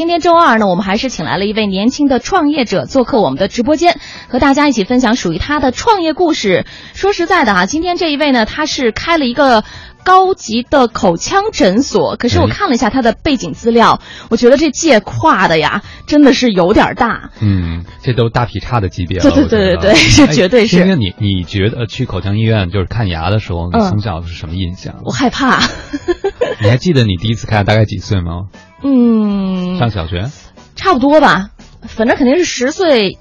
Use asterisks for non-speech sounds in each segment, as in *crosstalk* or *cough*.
今天周二呢，我们还是请来了一位年轻的创业者做客我们的直播间，和大家一起分享属于他的创业故事。说实在的啊，今天这一位呢，他是开了一个。高级的口腔诊所，可是我看了一下他的背景资料，我觉得这界跨的呀，真的是有点大。嗯，这都大劈叉的级别了。对对对对对，这 *laughs* 绝对是。因为你你觉得去口腔医院就是看牙的时候，你从小是什么印象？我害怕。*laughs* 你还记得你第一次看大概几岁吗？嗯，上小学。差不多吧，反正肯定是十岁。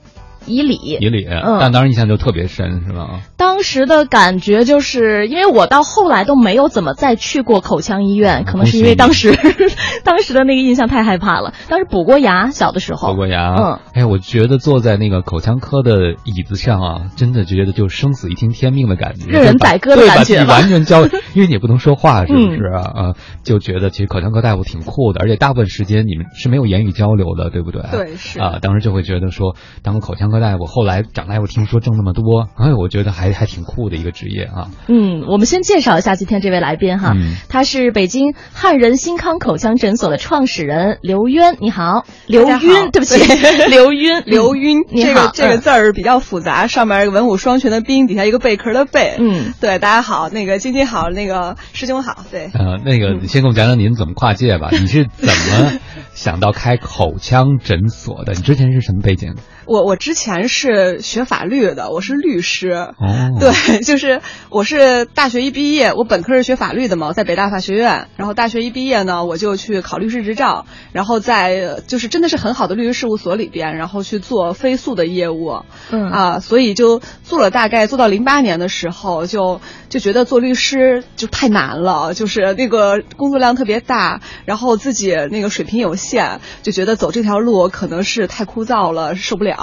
以礼，以礼，但当时印象就特别深，是吧？当时的感觉就是，因为我到后来都没有怎么再去过口腔医院，可能是因为当时，*laughs* 当时的那个印象太害怕了。当时补过牙，小的时候。补过牙，嗯，哎，我觉得坐在那个口腔科的椅子上啊，真的觉得就生死一听天命的感觉，任人宰割的感觉，完全交，*laughs* 因为你不能说话，是不是？啊？啊，就觉得其实口腔科大夫挺酷的，而且大部分时间你们是没有言语交流的，对不对？对，是。啊，当时就会觉得说，当个口腔科大夫，后来。长大我听说挣那么多，哎，我觉得还还挺酷的一个职业啊。嗯，我们先介绍一下今天这位来宾哈，他是北京汉人新康口腔诊所的创始人刘渊，你好，刘晕，对不起，*laughs* 刘晕，刘晕，这个这个字儿比较复杂，上面一个文武双全的兵，底下一个贝壳的贝。嗯，对，大家好，那个晶晶好，那个师兄好，对。呃，那个你先给我们讲讲您怎么跨界吧？你是怎么想到开口腔诊所的？你之前是什么背景？我我之前是学法律的，我是律师。哦，*laughs* 对，就是我是大学一毕业，我本科是学法律的嘛，在北大法学院。然后大学一毕业呢，我就去考律师执照，然后在就是真的是很好的律师事务所里边，然后去做非诉的业务。嗯啊，所以就做了大概做到零八年的时候，就就觉得做律师就太难了，就是那个工作量特别大，然后自己那个水平有限，就觉得走这条路可能是太枯燥了，受不了。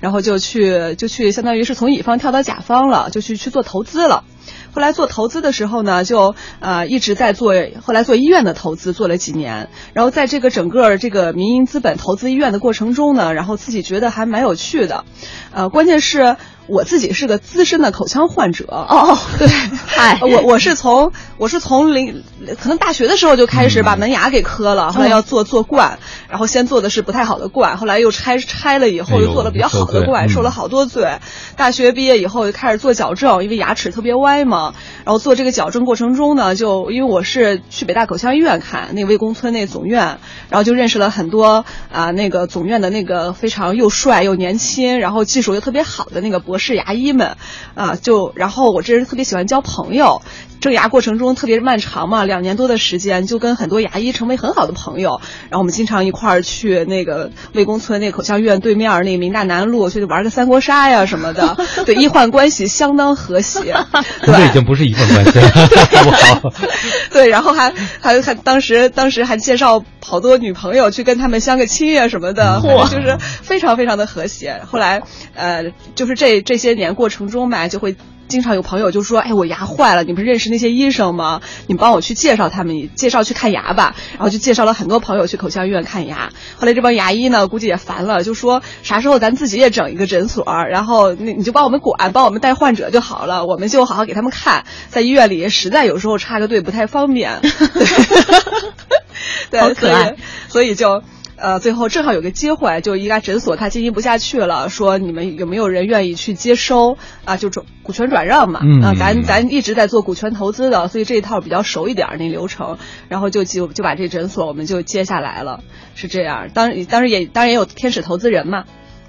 然后就去就去，相当于是从乙方跳到甲方了，就去去做投资了。后来做投资的时候呢，就呃一直在做，后来做医院的投资做了几年。然后在这个整个这个民营资本投资医院的过程中呢，然后自己觉得还蛮有趣的，呃，关键是。我自己是个资深的口腔患者哦，*laughs* 对，嗨，*laughs* 我我是从我是从零可能大学的时候就开始把门牙给磕了，后来要做做冠，然后先做的是不太好的冠，后来又拆拆了以后又做了比较好的冠，受了好多罪。大学毕业以后就开始做矫正，因为牙齿特别歪嘛，然后做这个矫正过程中呢，就因为我是去北大口腔医院看那魏公村那总院，然后就认识了很多啊那个总院的那个非常又帅又年轻，然后技术又特别好的那个博。我是牙医们，啊，就然后我这人特别喜欢交朋友，正牙过程中特别漫长嘛，两年多的时间，就跟很多牙医成为很好的朋友。然后我们经常一块儿去那个魏公村那口腔医院对面那个明大南路去玩个三国杀呀什么的，*laughs* 对，医患关系相当和谐。*laughs* 这已经不是医患关系了，*laughs* 好。对，然后还还还当时当时还介绍好多女朋友去跟他们相个亲呀什么的，就是非常非常的和谐。后来呃，就是这。这些年过程中吧，就会经常有朋友就说：“哎，我牙坏了，你不是认识那些医生吗？你帮我去介绍他们，介绍去看牙吧。”然后就介绍了很多朋友去口腔医院看牙。后来这帮牙医呢，估计也烦了，就说：“啥时候咱自己也整一个诊所？然后你你就帮我们管，帮我们带患者就好了，我们就好好给他们看。在医院里实在有时候插个队不太方便。*laughs* ” *laughs* 对，好可爱，所以就。呃，最后正好有个机会，就一家诊所他经营不下去了，说你们有没有人愿意去接收啊？就转股权转让嘛。啊，咱咱一直在做股权投资的，所以这一套比较熟一点那流程，然后就就就把这诊所我们就接下来了，是这样。当当时也当然也有天使投资人嘛，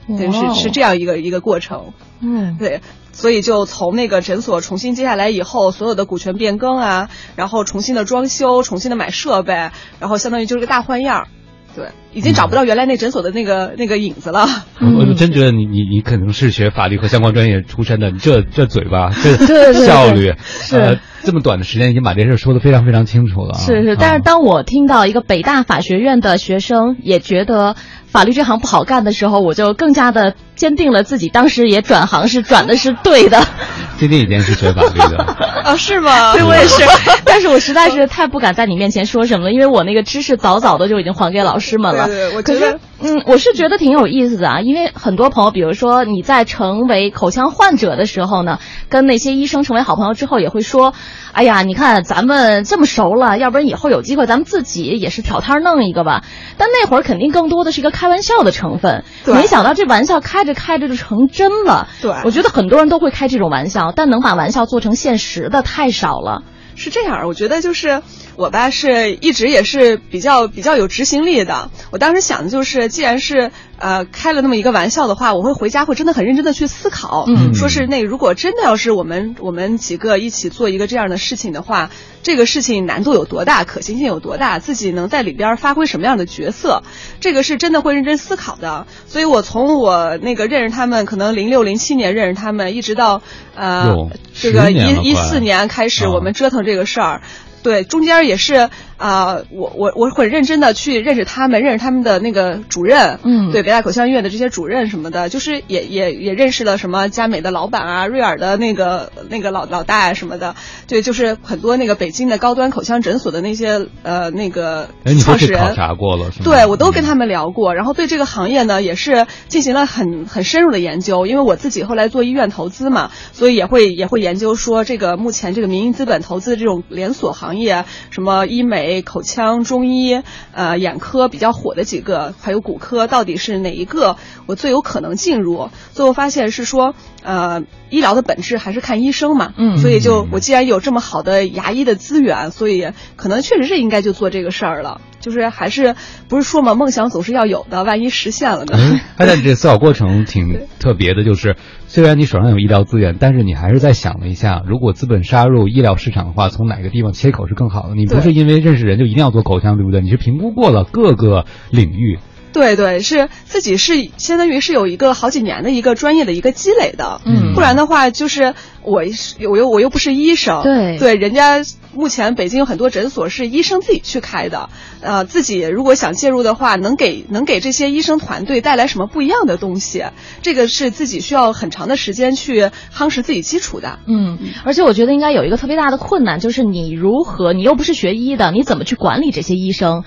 是是这样一个一个过程。嗯，对，所以就从那个诊所重新接下来以后，所有的股权变更啊，然后重新的装修，重新的买设备，然后相当于就是个大换样。对，已经找不到原来那诊所的那个那个影子了。我真觉得你你你可能是学法律和相关专业出身的，你这这嘴巴这效率，是这么短的时间已经把这事说的非常非常清楚了。是是，但是当我听到一个北大法学院的学生也觉得法律这行不好干的时候，我就更加的坚定了自己当时也转行是转的是对的。*laughs* 今天已经是学法律的啊？*laughs* 是吗？对，我也是。*laughs* 但是我实在是太不敢在你面前说什么了，因为我那个知识早早的就已经还给老师们了。对对，我觉得，嗯，我是觉得挺有意思的啊。因为很多朋友，比如说你在成为口腔患者的时候呢，跟那些医生成为好朋友之后，也会说，哎呀，你看咱们这么熟了，要不然以后有机会咱们自己也是挑摊弄一个吧。但那会儿肯定更多的是一个开玩笑的成分，没想到这玩笑开着开着就成真了。对，我觉得很多人都会开这种玩笑，但能把玩笑做成现实的太少了。是这样，我觉得就是我吧，是一直也是比较比较有执行力的。我当时想的就是，既然是呃开了那么一个玩笑的话，我会回家会真的很认真的去思考，嗯，说是那如果真的要是我们我们几个一起做一个这样的事情的话，这个事情难度有多大，可行性有多大，自己能在里边发挥什么样的角色，这个是真的会认真思考的。所以我从我那个认识他们，可能零六零七年认识他们，一直到呃这个一一四年开始，我们折腾。这个事儿，对，中间也是。啊，我我我很认真的去认识他们，认识他们的那个主任，嗯，对，北大口腔医院的这些主任什么的，就是也也也认识了什么佳美的老板啊，瑞尔的那个那个老老大什么的，对，就是很多那个北京的高端口腔诊所的那些呃那个创始人，考察过了，对我都跟他们聊过，然后对这个行业呢也是进行了很很深入的研究，因为我自己后来做医院投资嘛，所以也会也会研究说这个目前这个民营资本投资的这种连锁行业，什么医美。口腔、中医、呃眼科比较火的几个，还有骨科，到底是哪一个我最有可能进入？最后发现是说，呃，医疗的本质还是看医生嘛。嗯，所以就我既然有这么好的牙医的资源，所以可能确实是应该就做这个事儿了。就是还是不是说嘛，梦想总是要有的，万一实现了呢？他在这思考过程挺 *laughs* 特别的，就是虽然你手上有医疗资源，但是你还是在想了一下，如果资本杀入医疗市场的话，从哪个地方切口是更好的？你不是因为认识人就一定要做口腔，对不对？你是评估过了各个领域。对对，是自己是相当于是有一个好几年的一个专业的一个积累的，嗯，不然的话就是我我又我又不是医生，对对，人家目前北京有很多诊所是医生自己去开的，呃，自己如果想介入的话，能给能给这些医生团队带来什么不一样的东西？这个是自己需要很长的时间去夯实自己基础的，嗯，而且我觉得应该有一个特别大的困难，就是你如何，你又不是学医的，你怎么去管理这些医生？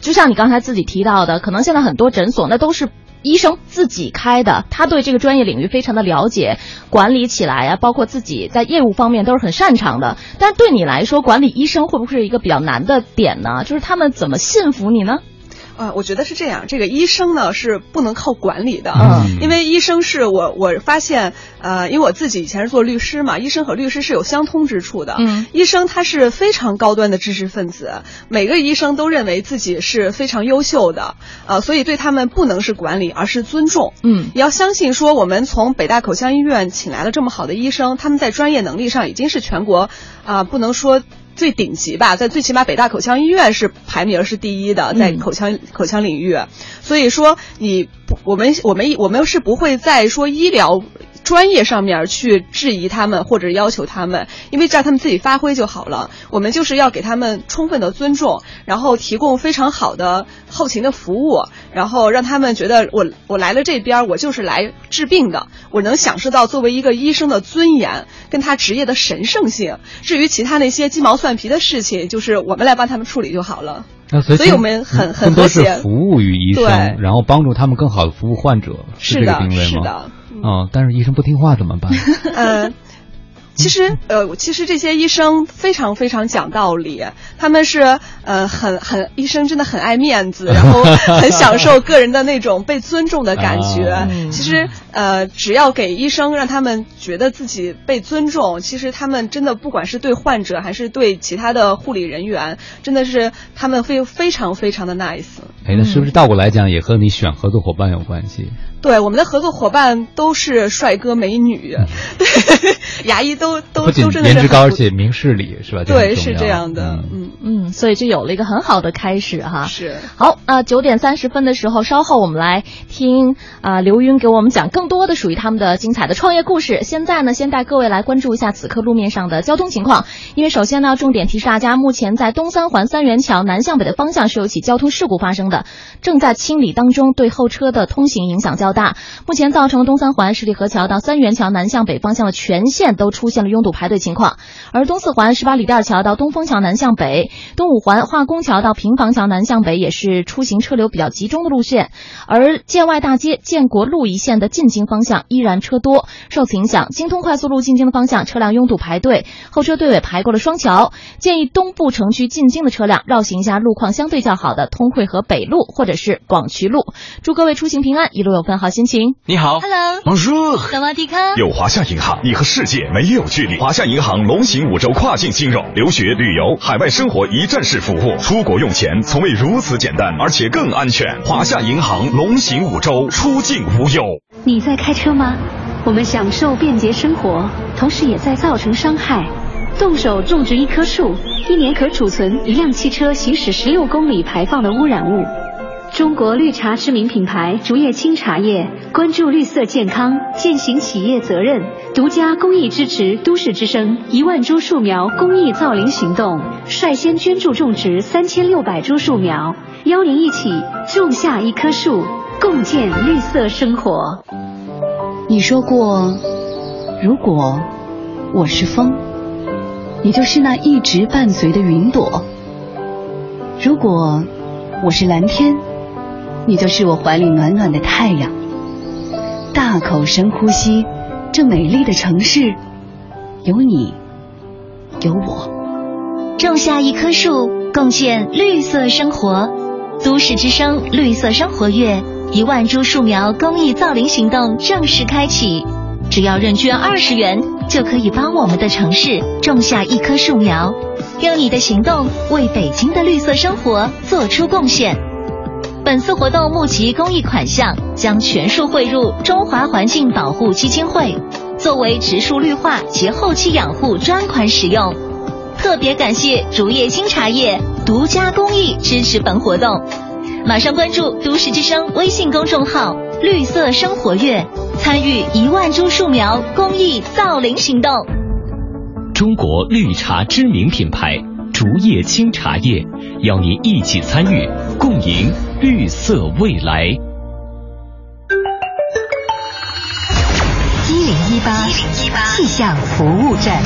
就像你刚才自己提到的，可能现在很多诊所那都是医生自己开的，他对这个专业领域非常的了解，管理起来啊，包括自己在业务方面都是很擅长的。但对你来说，管理医生会不会是一个比较难的点呢？就是他们怎么信服你呢？啊，我觉得是这样。这个医生呢是不能靠管理的，嗯，因为医生是我我发现，呃，因为我自己以前是做律师嘛，医生和律师是有相通之处的。嗯，医生他是非常高端的知识分子，每个医生都认为自己是非常优秀的，呃，所以对他们不能是管理，而是尊重。嗯，你要相信说，我们从北大口腔医院请来了这么好的医生，他们在专业能力上已经是全国啊，不能说。最顶级吧，在最起码北大口腔医院是排名是第一的，在口腔口腔领域，所以说你我们我们我们是不会再说医疗。专业上面去质疑他们或者要求他们，因为让他们自己发挥就好了。我们就是要给他们充分的尊重，然后提供非常好的后勤的服务，然后让他们觉得我我来了这边，我就是来治病的，我能享受到作为一个医生的尊严，跟他职业的神圣性。至于其他那些鸡毛蒜皮的事情，就是我们来帮他们处理就好了。那所以我们很很和谐，服务于医生，然后帮助他们更好的服务患者，是这个定位吗？是的。哦，但是医生不听话怎么办？嗯。*laughs* 其实，呃，其实这些医生非常非常讲道理，他们是呃很很医生真的很爱面子，然后 *laughs* 很享受个人的那种被尊重的感觉。其实，呃，只要给医生让他们觉得自己被尊重，其实他们真的不管是对患者还是对其他的护理人员，真的是他们会非常非常的 nice。哎，那是不是倒过来讲也和你选合作伙伴有关系？对，我们的合作伙伴都是帅哥美女，对，*laughs* 牙医都都都是颜值高，而且明事理，是吧？对，是这样的，嗯。嗯，所以就有了一个很好的开始哈。是。好那，九点三十分的时候，稍后我们来听啊刘云给我们讲更多的属于他们的精彩的创业故事。现在呢，先带各位来关注一下此刻路面上的交通情况，因为首先呢，重点提示大家，目前在东三环三元桥南向北的方向是有起交通事故发生的。正在清理当中，对后车的通行影响较大。目前造成东三环十里河桥到三元桥南向北方向的全线都出现了拥堵排队情况，而东四环十八里店桥到东风桥南向北，东五环化工桥到平房桥南向北也是出行车流比较集中的路线，而建外大街建国路一线的进京方向依然车多，受此影响，京通快速路进京的方向车辆拥堵排队，后车队尾排过了双桥，建议东部城区进京的车辆绕行一下路况相对较好的通惠河北路或者是广渠路。祝各位出行平安，一路有份好心情。你好，Hello，Bonjour，萨瓦迪卡。有华夏银行，你和世界没有距离。华夏银行龙行五洲跨境金融，留学、旅游、海外生活一站式服务，出国用钱从未如此简单，而且更安全。华夏银行龙行五洲，出境无忧。你在开车吗？我们享受便捷生活，同时也在造成伤害。动手种植一棵树，一年可储存一辆汽车行驶十六公里排放的污染物。中国绿茶知名品牌竹叶青茶叶关注绿色健康，践行企业责任，独家公益支持都市之声一万株树苗公益造林行动，率先捐助种植三千六百株树苗，邀您一起种下一棵树，共建绿色生活。你说过，如果我是风，你就是那一直伴随的云朵；如果我是蓝天。你就是我怀里暖暖的太阳，大口深呼吸，这美丽的城市，有你，有我。种下一棵树，共建绿色生活。都市之声绿色生活月一万株树苗公益造林行动正式开启，只要认捐二十元，就可以帮我们的城市种下一棵树苗，用你的行动为北京的绿色生活做出贡献。本次活动募集公益款项将全数汇入中华环境保护基金会，作为植树绿化及后期养护专款使用。特别感谢竹叶青茶叶独家公益支持本活动。马上关注都市之声微信公众号“绿色生活月”，参与一万株树苗公益造林行动。中国绿茶知名品牌竹叶青茶叶。邀您一起参与，共赢绿色未来。一零一八气象服务站。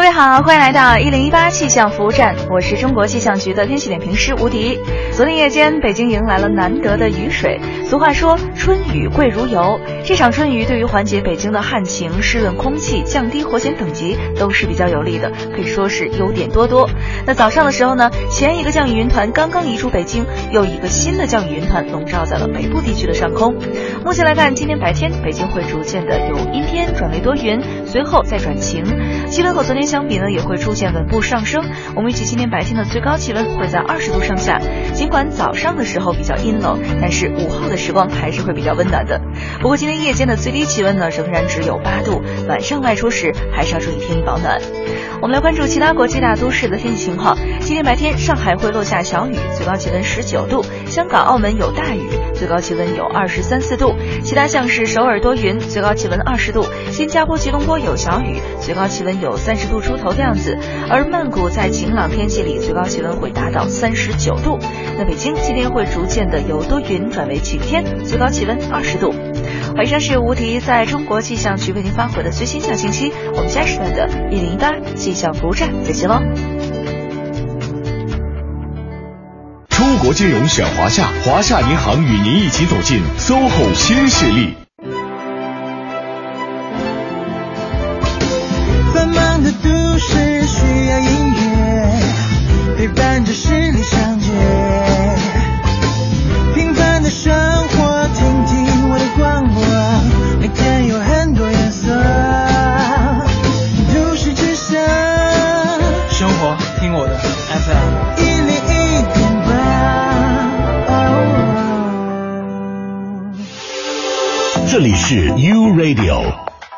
各位好，欢迎来到一零一八气象服务站，我是中国气象局的天气点评师吴迪。昨天夜间，北京迎来了难得的雨水。俗话说“春雨贵如油”，这场春雨对于缓解北京的旱情、湿润空气、降低火险等级都是比较有利的，可以说是优点多多。那早上的时候呢，前一个降雨云团刚刚移出北京，又一个新的降雨云团笼罩在了北部地区的上空。目前来看，今天白天北京会逐渐的由阴天转为多云，随后再转晴，气温和昨天。相比呢，也会出现稳步上升。我们预计今天白天的最高气温会在二十度上下。尽管早上的时候比较阴冷，但是午后的时光还是会比较温暖的。不过今天夜间的最低气温呢，仍然只有八度。晚上外出时还是要注意添衣保暖。我们来关注其他国际大都市的天气情况。今天白天，上海会落下小雨，最高气温十九度；香港、澳门有大雨，最高气温有二十三四度。其他像是首尔多云，最高气温二十度；新加坡、吉隆坡有小雨，最高气温有三十度。出头的样子，而曼谷在晴朗天气里，最高气温会达到三十九度。那北京今天会逐渐的由多云转为晴天，最高气温二十度。以上是吴迪在中国气象局为您发回的最新气象信息。我们下时段的一零一八气象服务站再见喽。出国金融选华夏，华夏银行与您一起走进 SOHO 新势力。的都市需要音乐陪伴着十里长街，平凡的生活，听听我的广播，每天有很多颜色。都市之声，生活听我的 FM 一零一点八。这里是 U Radio。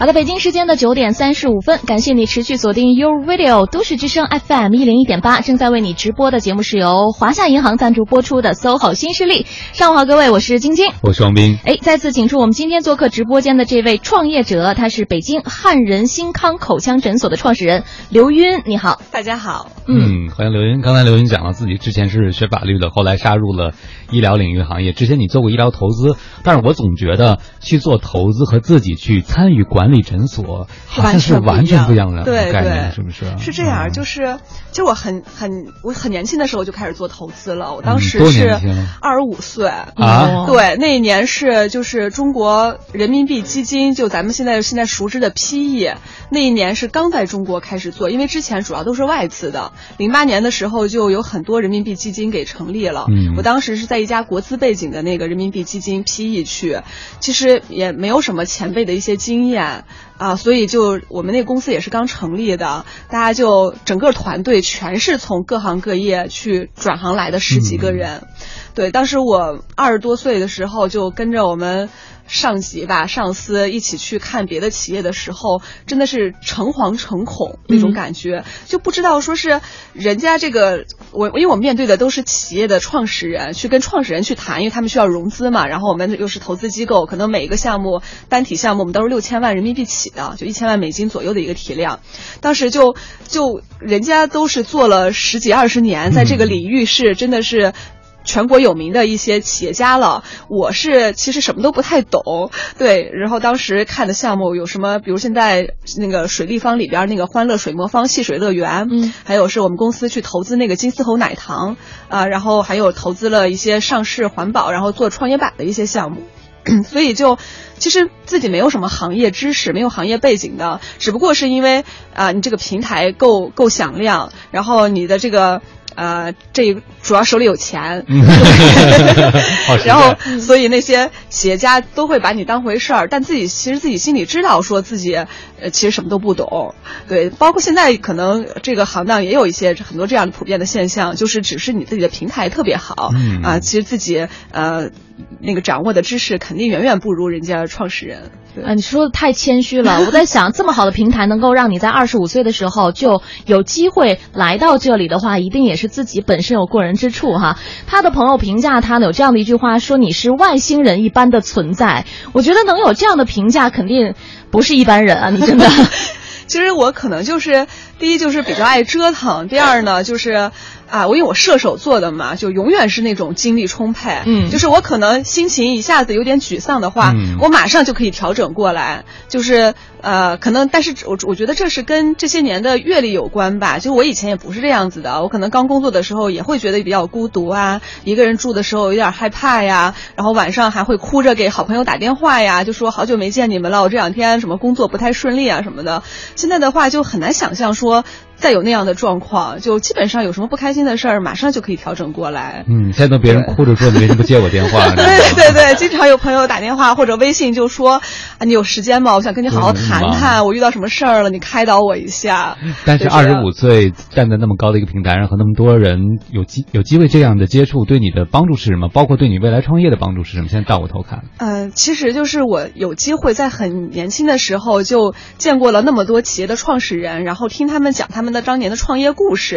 好的，北京时间的九点三十五分，感谢你持续锁定 You Radio 都市之声 FM 一零一点八，正在为你直播的节目是由华夏银行赞助播出的 SOHO 新势力。上午好，各位，我是晶晶，我是王斌。哎，再次请出我们今天做客直播间的这位创业者，他是北京汉人新康口腔诊所的创始人刘晕。你好，大家好。嗯，欢迎刘云。刚才刘云讲了自己之前是学法律的，后来杀入了医疗领域行业。之前你做过医疗投资，但是我总觉得去做投资和自己去参与管理诊所，好像是完全不一样的概念，是不是？是这样，就是其实我很很我很年轻的时候就开始做投资了，我当时是二十五岁啊。对，那一年是就是中国人民币基金，就咱们现在现在熟知的 PE，那一年是刚在中国开始做，因为之前主要都是外资的。零八年的时候就有很多人民币基金给成立了，嗯，我当时是在一家国资背景的那个人民币基金 PE 去，其实也没有什么前辈的一些经验啊，所以就我们那个公司也是刚成立的，大家就整个团队全是从各行各业去转行来的十几个人，对，当时我二十多岁的时候就跟着我们。上级吧，上司一起去看别的企业的时候，真的是诚惶诚恐那种感觉，就不知道说是人家这个我，因为我们面对的都是企业的创始人，去跟创始人去谈，因为他们需要融资嘛。然后我们又是投资机构，可能每一个项目单体项目我们都是六千万人民币起的，就一千万美金左右的一个体量。当时就就人家都是做了十几二十年，在这个领域是真的是。全国有名的一些企业家了，我是其实什么都不太懂，对。然后当时看的项目有什么，比如现在那个水立方里边那个欢乐水魔方戏水乐园，嗯，还有是我们公司去投资那个金丝猴奶糖，啊，然后还有投资了一些上市环保，然后做创业板的一些项目，*clears throat* 所以就其实自己没有什么行业知识，没有行业背景的，只不过是因为啊，你这个平台够够响亮，然后你的这个。呃，这主要手里有钱，*laughs* 然后所以那些企业家都会把你当回事儿，但自己其实自己心里知道，说自己呃其实什么都不懂，对，包括现在可能这个行当也有一些很多这样的普遍的现象，就是只是你自己的平台特别好，啊，其实自己呃那个掌握的知识肯定远远不如人家创始人。啊，你说的太谦虚了。*laughs* 我在想，这么好的平台能够让你在二十五岁的时候就有机会来到这里的话，一定也是自己本身有过人之处哈。他的朋友评价他呢有这样的一句话，说你是外星人一般的存在。我觉得能有这样的评价，肯定不是一般人啊！你真的。*laughs* 其实我可能就是第一就是比较爱折腾，第二呢就是。啊，我因为我射手座的嘛，就永远是那种精力充沛。嗯，就是我可能心情一下子有点沮丧的话，我马上就可以调整过来。就是呃，可能，但是我我觉得这是跟这些年的阅历有关吧。就我以前也不是这样子的，我可能刚工作的时候也会觉得比较孤独啊，一个人住的时候有点害怕呀，然后晚上还会哭着给好朋友打电话呀，就说好久没见你们了，我这两天什么工作不太顺利啊什么的。现在的话就很难想象说。再有那样的状况，就基本上有什么不开心的事儿，马上就可以调整过来。嗯，现在都别人哭着说你为什么不接我电话？对对对，经常有朋友打电话或者微信就说啊，你有时间吗？我想跟你好好谈谈谈，我遇到什么事儿了，你开导我一下。*laughs* 但是二十五岁站在那么高的一个平台上，和那么多人有机有机会这样的接触，对你的帮助是什么？包括对你未来创业的帮助是什么？现在倒过头看。嗯，其实就是我有机会在很年轻的时候就见过了那么多企业的创始人，然后听他们讲他们。的当年的创业故事，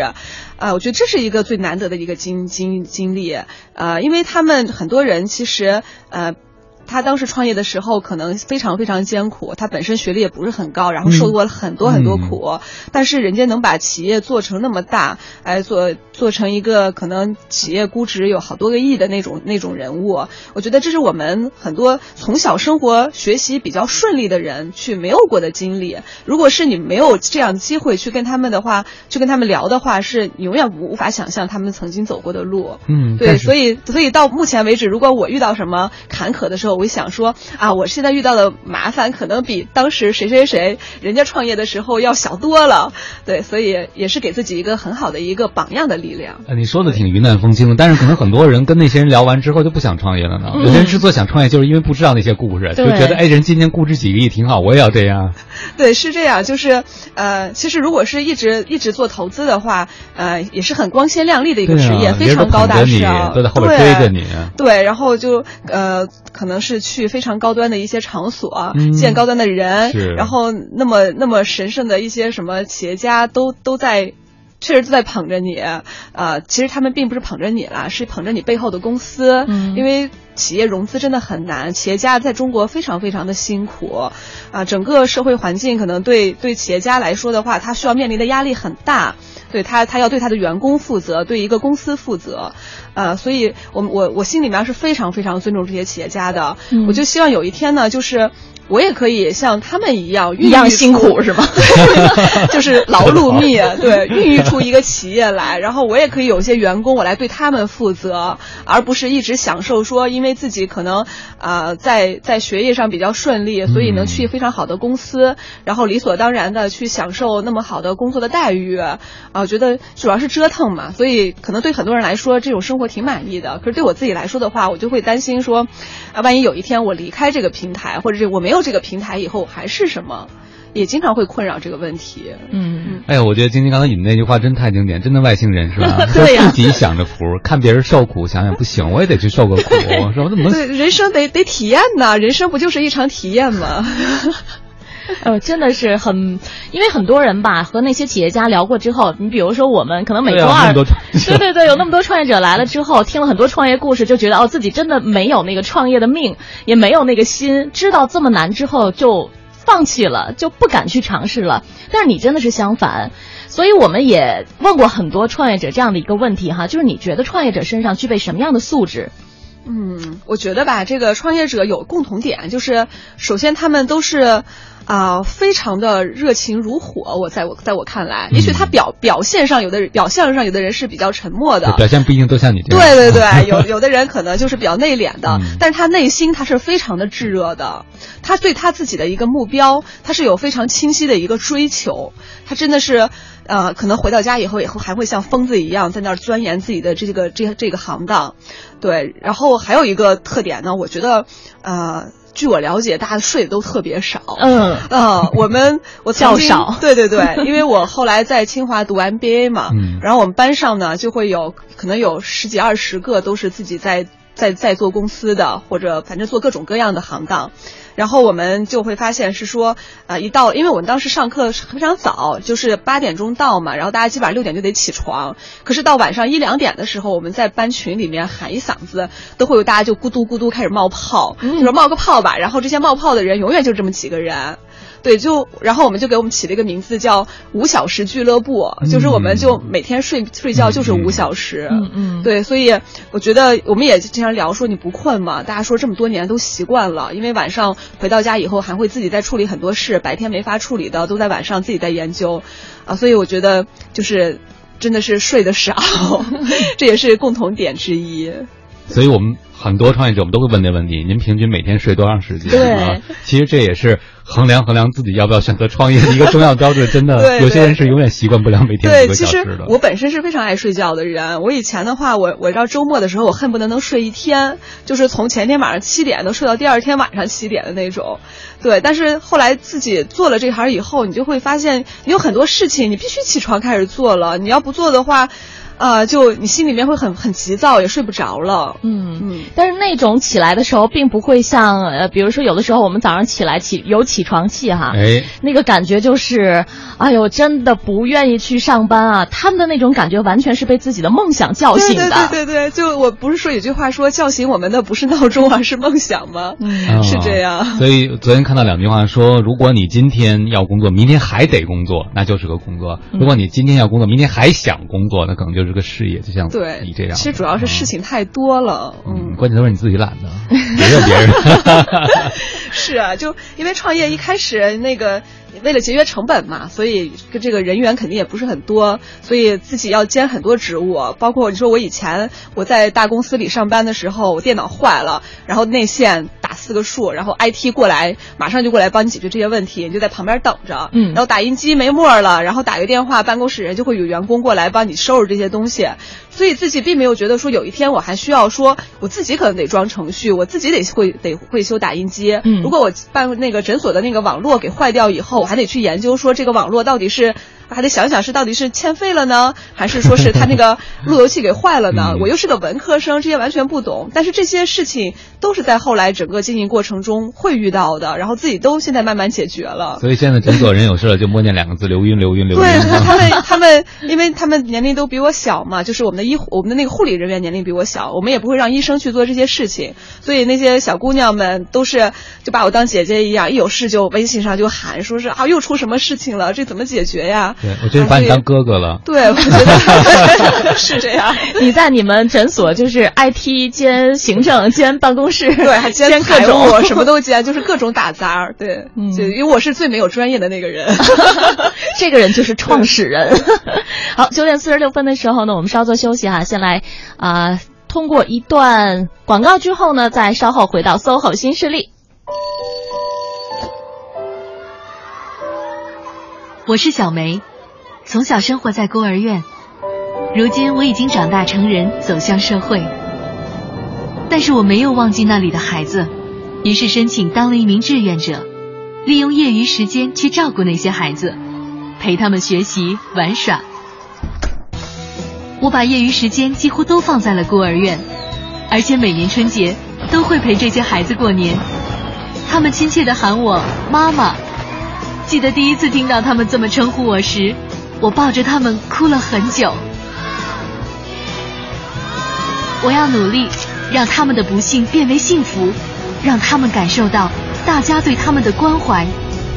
啊，我觉得这是一个最难得的一个经经经历，呃，因为他们很多人其实，呃。他当时创业的时候可能非常非常艰苦，他本身学历也不是很高，然后受过了很多很多苦，但是人家能把企业做成那么大，哎，做做成一个可能企业估值有好多个亿的那种那种人物，我觉得这是我们很多从小生活学习比较顺利的人去没有过的经历。如果是你没有这样的机会去跟他们的话，去跟他们聊的话，是你永远无法想象他们曾经走过的路。嗯，对，所以所以到目前为止，如果我遇到什么坎坷的时候，我想说啊，我现在遇到的麻烦可能比当时谁谁谁人家创业的时候要小多了，对，所以也是给自己一个很好的一个榜样的力量。你说的挺云淡风轻的，但是可能很多人跟那些人聊完之后就不想创业了呢。有些人之所以想创业，就是因为不知道那些故事，就觉得哎，人今年估值几个亿挺好，我也要这样。*laughs* 对，是这样，就是呃，其实如果是一直一直做投资的话，呃，也是很光鲜亮丽的一个职业，非常高大上，都在后边追着你。对，然后就呃，可能。是去非常高端的一些场所，嗯见高端的人是，然后那么那么神圣的一些什么企业家都都在。确实都在捧着你，呃，其实他们并不是捧着你啦，是捧着你背后的公司，嗯因为企业融资真的很难，企业家在中国非常非常的辛苦，啊、整个社会环境可能对对企业家来说的话，他需要面临的压力很大，对他他要对他的员工负责，对一个公司负责，呃，所以我我我心里面是非常非常尊重这些企业家的，嗯。我就希望有一天呢，就是。我也可以像他们一样一样辛苦 *laughs* 是吗？*laughs* 就是劳碌命，*laughs* 对，孕育出一个企业来，然后我也可以有一些员工，我来对他们负责，而不是一直享受说，因为自己可能啊、呃在在学业上比较顺利，所以能去非常好的公司，然后理所当然的去享受那么好的工作的待遇，啊、我觉得主要是折腾嘛，所以可能对很多人来说这种生活挺满意的，可是对我自己来说的话，我就会担心说，啊，万一有一天我离开这个平台，或者是我没有这个平台以后，还是什么？也经常会困扰这个问题。嗯，哎呀，我觉得晶晶刚才你那句话真太经典，真的外星人是吧？*laughs* 对呀说自己享着福，看别人受苦，想想不行，我也得去受个苦，是吧？怎么对，人生得得体验呐，人生不就是一场体验吗？*laughs* *laughs* 呃，真的是很，因为很多人吧和那些企业家聊过之后，你比如说我们可能每周二，对对对，有那么多创业者来了之后，听了很多创业故事，就觉得哦自己真的没有那个创业的命，也没有那个心，知道这么难之后就放弃了，就不敢去尝试了。但是你真的是相反，所以我们也问过很多创业者这样的一个问题哈，就是你觉得创业者身上具备什么样的素质？嗯，我觉得吧，这个创业者有共同点，就是首先他们都是。啊、非常的热情如火。我在我在我看来，也许他表表现上有的表象上有的人是比较沉默的，表现不一定都像你这样。对对对，*laughs* 有有的人可能就是比较内敛的，嗯但是他内心他是非常的炙热的，他对他自己的一个目标，他是有非常清晰的一个追求，他真的是。呃，可能回到家以后，以后还会像疯子一样在那儿钻研自己的这个这这个行当，对。然后还有一个特点呢，我觉得，呃，据我了解，大家睡的都特别少。嗯呃，我们我较少对对对，因为我后来在清华读 MBA 嘛，嗯然后我们班上呢就会有可能有十几二十个都是自己在在在做公司的，或者反正做各种各样的行当。然后我们就会发现是说，呃，一到，因为我们当时上课非常早，就是八点钟到嘛，然后大家基本上六点就得起床。可是到晚上一两点的时候，我们在班群里面喊一嗓子，都会有大家就咕嘟咕嘟开始冒泡，就说冒个泡吧。然后这些冒泡的人永远就这么几个人。对，就然后我们就给我们起了一个名字叫“五小时俱乐部”，就是我们就每天睡睡觉就是五小时。嗯嗯对，所以我觉得我们也经常聊说你不困吗？大家说这么多年都习惯了，因为晚上回到家以后还会自己在处理很多事，白天没法处理的都在晚上自己在研究，啊，所以我觉得就是真的是睡得少，*laughs* 这也是共同点之一。所以我们很多创业者，我们都会问这问题：您平均每天睡多长时间？其实这也是衡量衡量自己要不要选择创业的一个重要标准。真的，*laughs* 有些人是永远习惯不了每天对，几个小时的。我本身是非常爱睡觉的人。我以前的话，我我到周末的时候，我恨不得能睡一天，就是从前天晚上七点能睡到第二天晚上七点的那种。对，但是后来自己做了这行以后，你就会发现，你有很多事情你必须起床开始做了，你要不做的话。呃，就你心里面会很很急躁，也睡不着了。嗯嗯，但是那种起来的时候，并不会像呃，比如说有的时候我们早上起来起有起床气哈，哎，那个感觉就是，哎呦，真的不愿意去上班啊！他们的那种感觉完全是被自己的梦想叫醒的。对对对对对，就我不是说有句话说叫醒我们的不是闹钟而是梦想吗？嗯，是这样。所以昨天看到两句话说，如果你今天要工作，明天还得工作，那就是个工作；嗯如果你今天要工作，明天还想工作，那可能就是个事业。就像对你这样，其实主要是事情太多了，嗯嗯，关键都是你自己懒的，没有别人。*laughs* 是啊，就因为创业一开始那个为了节约成本嘛，所以跟这个人员肯定也不是很多，所以自己要兼很多职务，包括你说我以前我在大公司里上班的时候，我电脑坏了，然后内线打四个数，然后 IT 过来马上就过来帮你解决这些问题，你就在旁边等着，嗯。然后打印机没墨了，然后打个电话，办公室人就会有员工过来帮你收拾这些东西，所以自己并没有觉得说有一天我还需要说我自己可能得装程序，我自己得会得会修打印机，嗯。如果我办那个诊所的那个网络给坏掉以后，我还得去研究说这个网络到底是还得想想是到底是欠费了呢，*laughs* 还是说是他那个 *laughs* 路由器给坏了呢？我又是个文科生，这些完全不懂。但是这些事情都是在后来整个经营过程中会遇到的，然后自己都现在慢慢解决了。所以现在诊所人有事了就默念两个字：刘云，刘云，刘云。*laughs* 对他们，他们因为他们年龄都比我小嘛，就是我们的医我们的那个护理人员年龄比我小，我们也不会让医生去做这些事情，所以那些小姑娘们都是就把我当姐姐一样，一有事就微信上就喊，说是啊又出什么事情了，这怎么解决呀？对我觉得把你当哥哥了。*laughs* 对，我觉得 *laughs* 是这样。你在你们诊所就是 IT 兼行政兼办公室，对，还兼各种什么都兼，就是各种打杂。对，嗯，因为我是最没有专业的那个人，*laughs* 这个人就是创始人。好，九点四十六分的时候呢，我们稍作休息哈，先来啊，通过一段广告之后呢，再稍后回到 SOHO 新势力。我是小梅，从小生活在孤儿院，如今我已经长大成人，走向社会。但是我没有忘记那里的孩子，于是申请当了一名志愿者，利用业余时间去照顾那些孩子，陪他们学习玩耍。我把业余时间几乎都放在了孤儿院，而且每年春节都会陪这些孩子过年。他们亲切地喊我妈妈。记得第一次听到他们这么称呼我时，我抱着他们哭了很久。我要努力让他们的不幸变为幸福，让他们感受到大家对他们的关怀，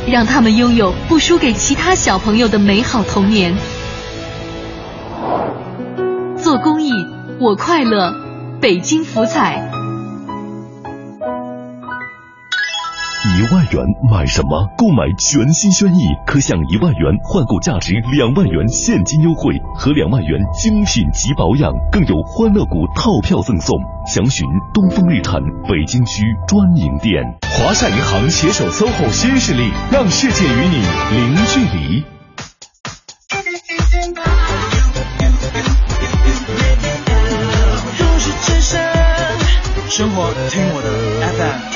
让他们拥有不输给其他小朋友的美好童年。做公益，我快乐。北京福彩。一万元买什么？购买全新轩逸，可享一万元换购价值两万元现金优惠和两万元精品级保养，更有欢乐谷套票赠送。详询东风日产北京区专营店。华夏银行携手 SOHO 新势力，让世界与你零距离。生活听我的 FM。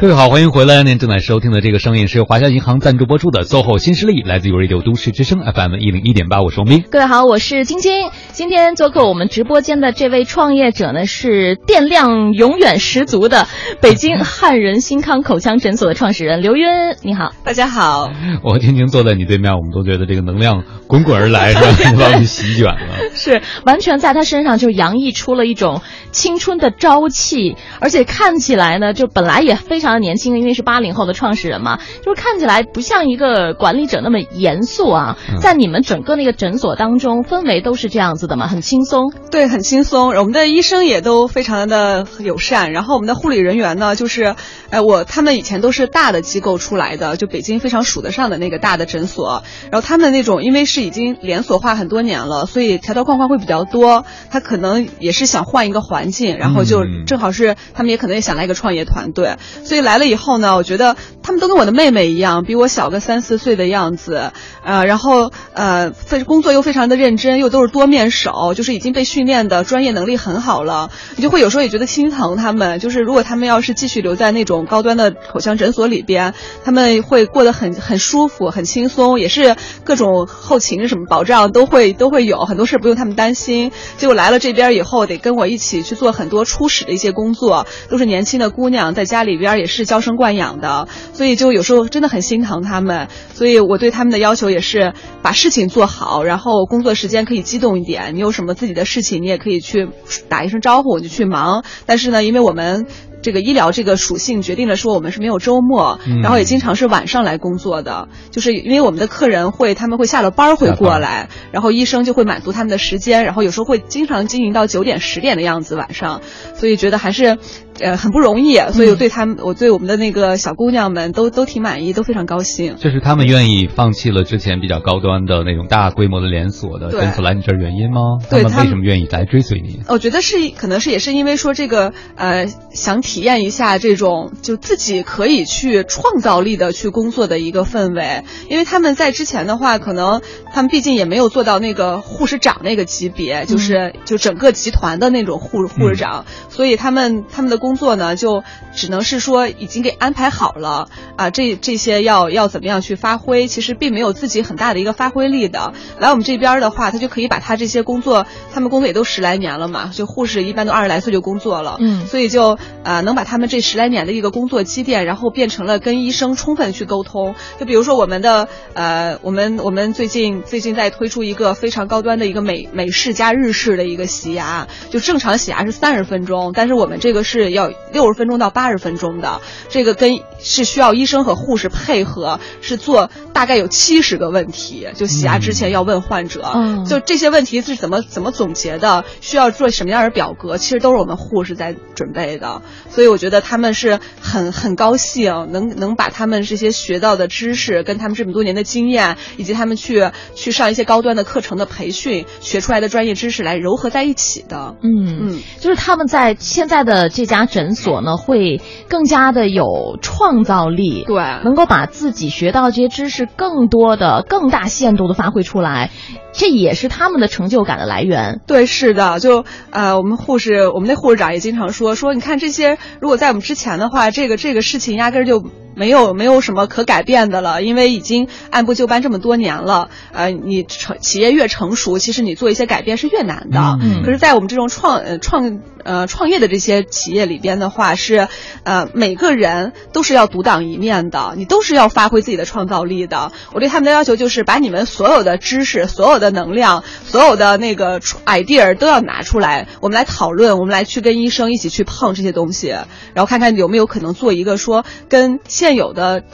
各位好，欢迎回来。您正在收听的这个声音是由华夏银行赞助播出的 SOHO 新势力，来自于 Radio 都市之声 FM 一零一点八。我是王斌。各位好，我是晶晶。今天做客我们直播间的这位创业者呢，是电量永远十足的北京汉人新康口腔诊所的创始人刘渊。你好，大家好。*laughs* 我和晶晶坐在你对面，我们都觉得这个能量滚滚而来，是吧？把我们席卷了。*laughs* 是，完全在他身上就洋溢出了一种青春的朝气，而且看起来呢，就本来也非常。常年轻，因为是八零后的创始人嘛，就是看起来不像一个管理者那么严肃啊。在你们整个那个诊所当中，氛围都是这样子的嘛，很轻松。对，很轻松。我们的医生也都非常的友善，然后我们的护理人员呢，就是，哎，我他们以前都是大的机构出来的，就北京非常数得上的那个大的诊所。然后他们那种，因为是已经连锁化很多年了，所以条条框框会比较多。他可能也是想换一个环境，然后就正好是他们也可能也想来一个创业团队，所以。来了以后呢，我觉得他们都跟我的妹妹一样，比我小个三四岁的样子，呃，然后呃，非工作又非常的认真，又都是多面手，就是已经被训练的专业能力很好了，你就会有时候也觉得心疼他们。就是如果他们要是继续留在那种高端的口腔诊所里边，他们会过得很很舒服、很轻松，也是各种后勤什么保障都会都会有很多事不用他们担心。结果来了这边以后，得跟我一起去做很多初始的一些工作，都是年轻的姑娘，在家里边也。是娇生惯养的，所以就有时候真的很心疼他们。所以我对他们的要求也是把事情做好，然后工作时间可以激动一点。你有什么自己的事情，你也可以去打一声招呼，我就去忙。但是呢，因为我们。这个医疗这个属性决定了说我们是没有周末，然后也经常是晚上来工作的，就是因为我们的客人会他们会下了班会过来，然后医生就会满足他们的时间，然后有时候会经常经营到九点十点的样子晚上，所以觉得还是呃很不容易，所以我对他们我对我们的那个小姑娘们都都挺满意，都非常高兴。就是他们愿意放弃了之前比较高端的那种大规模的连锁的诊所来你这儿原因吗？他们为什么愿意来追随你？我觉得是可能是也是因为说这个呃想。体验一下这种就自己可以去创造力的去工作的一个氛围，因为他们在之前的话，可能他们毕竟也没有做到那个护士长那个级别，就是就整个集团的那种护护士长，所以他们他们的工作呢，就只能是说已经给安排好了啊，这这些要要怎么样去发挥，其实并没有自己很大的一个发挥力的。来我们这边的话，他就可以把他这些工作，他们工作也都十来年了嘛，就护士一般都二十来岁就工作了，嗯，所以就呃能把他们这十来年的一个工作积淀，然后变成了跟医生充分去沟通。就比如说我们的呃，我们我们最近最近在推出一个非常高端的一个美美式加日式的一个洗牙，就正常洗牙是三十分钟，但是我们这个是要六十分钟到八十分钟的，这个跟是需要医生和护士配合，是做大概有七十个问题，就洗牙之前要问患者，嗯。就这些问题是怎么怎么总结的，需要做什么样的表格，其实都是我们护士在准备的，所以我觉得他们是很很高兴，能能把他们这些学到的知识，跟他们这么多年的经验，以及他们去去上一些高端的课程的培训，学出来的专业知识来糅合在一起的。嗯嗯，就是他们在现在的这家诊所呢，会更加的有创造力，对，能够把自己学到这些知识更多的、更大限度的发挥出来，这也是他们的成就感的来源。对，是的，就呃，我们护士，我们那护士长也经常说说，你看这些，如果在我们之前的话，这个这个事情压根儿就没有没有什么可改变的了，因为已经按部就班这么多年了。呃，你成企业越成熟，其实你做一些改变是越难的。嗯可是，在我们这种创呃创呃创业的这些企业里边的话，是呃每个人都是要独当一面的，你都是要发挥自己的创造力的。我对他们的要求就是把你们所有的知识、所有的能量、所有的那个 idea 都要拿出来，我们来讨论，我们来去跟医生一起去碰这些东西，然后看看有没有可能做一个说跟现现有的。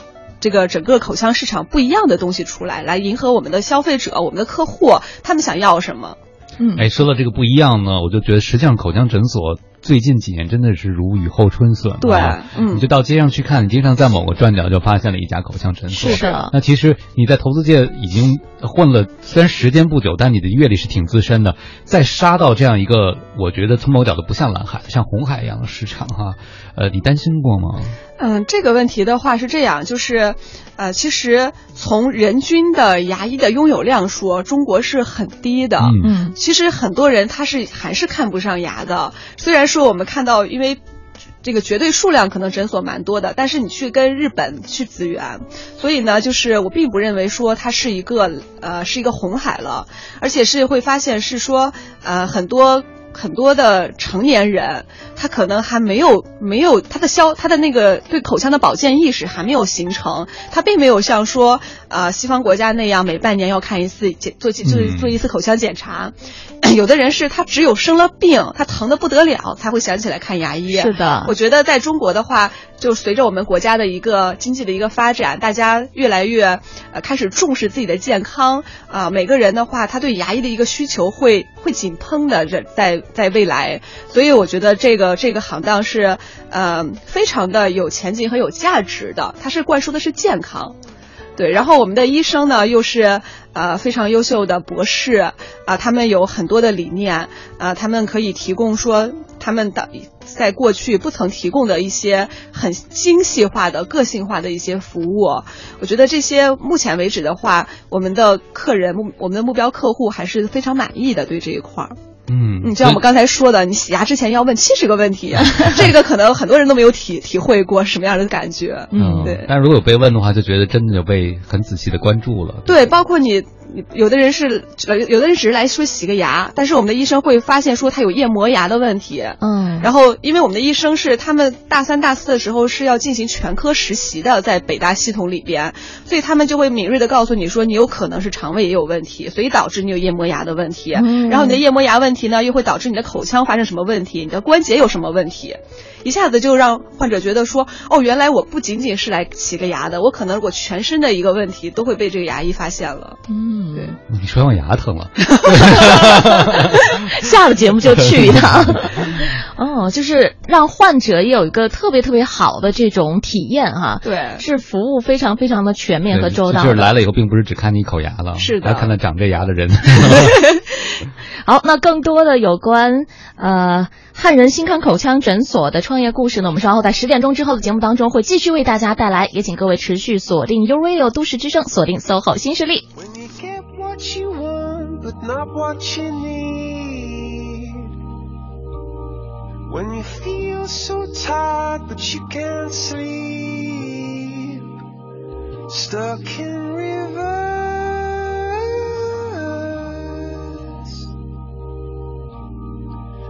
这个整个口腔市场不一样的东西出来，来迎合我们的消费者、我们的客户，他们想要什么？嗯，哎，说到这个不一样呢，我就觉得实际上口腔诊所最近几年真的是如雨后春笋。对啊嗯你就到街上去看，你经常在某个转角就发现了一家口腔诊所。是的那其实你在投资界已经混了，虽然时间不久，但你的阅历是挺资深的。再杀到这样一个，我觉得从某角度不像蓝海，像红海一样的市场哈，呃，你担心过吗？嗯，这个问题的话是这样，就是，呃，其实从人均的牙医的拥有量说，中国是很低的。嗯其实很多人他是还是看不上牙的，虽然说说我们看到，因为。这个绝对数量可能诊所蛮多的，但是你去跟日本去资源，所以呢，就是我并不认为说它是一个呃是一个红海了，而且是会发现是说呃很多很多的成年人，他可能还没有没有他的消他的那个对口腔的保健意识还没有形成，他并没有像说呃西方国家那样每半年要看一次检做就是做一次口腔检查，*clears throat* 有的人是他只有生了病，他疼的不得了才会想起来看牙医。是的我觉得在中国的话，就随着我们国家的一个经济的一个发展，大家越来越呃开始重视自己的健康啊、每个人的话，他对牙医的一个需求会会紧绷的，这在在未来，所以我觉得这个这个行当是呃非常的有前景和有价值的，它是灌输的是健康。对，然后我们的医生呢，又是呃非常优秀的博士啊、他们有很多的理念啊、他们可以提供说他们的在过去不曾提供的一些很精细化的、个性化的一些服务。我觉得这些目前为止的话，我们的客人、目我们的目标客户还是非常满意的，对这一块儿。嗯，你，就像我们刚才说的，你洗牙之前要问七十个问题，*laughs* 这个可能很多人都没有体体会过什么样的感觉。嗯，对。但是如果有被问的话，就觉得真的就被很仔细的关注了。对，包括，你有的人是，呃有的人只是来说洗个牙，但是我们的医生会发现说他有夜磨牙的问题。嗯，然后，因为我们的医生是他们大三、大四的时候是要进行全科实习的，在北大系统里边，所以他们就会敏锐的告诉你说，你有可能是肠胃也有问题，所以导致你有夜磨牙的问题。嗯然后你的夜磨牙问题呢，又会导致你的口腔发生什么问题，你的关节有什么问题，一下子就让患者觉得说，哦，原来我不仅仅是来洗个牙的，我可能我全身的一个问题都会被这个牙医发现了。嗯，对。你说我牙疼了，*laughs* 下了节目就去一趟。*laughs* 哦，就是让患者也有一个特别特别好的这种体验哈。对是服务非常非常的全面和周到。就是来了以后，并不是只看你一口牙了，是的还看到长这牙的人。*laughs* 好，那更多的有关呃汉人新康口腔诊所的创业故事呢，我们稍后在十点钟之后的节目当中会继续为大家带来，也请各位持续锁定 U Radio 都市之声，锁定 SOHO 新势力。When you get what you want, but not what you need. When you feel so tired, but you can't sleep. Stuck in reverse.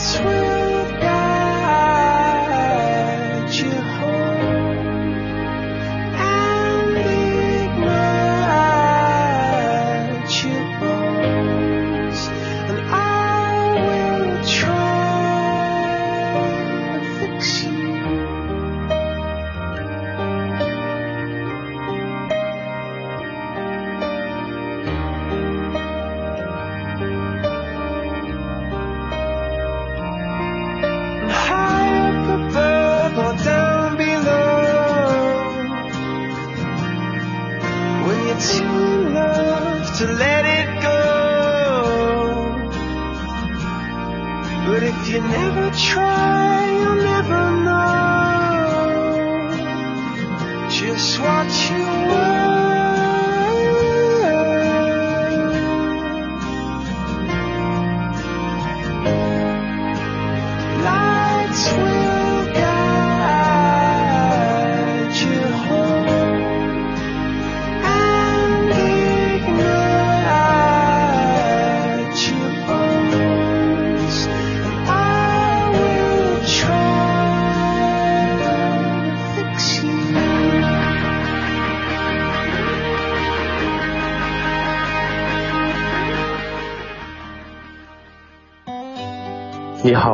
Lights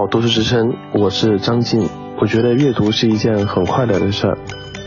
好，都市之声，我是张静。我觉得阅读是一件很快乐的事儿，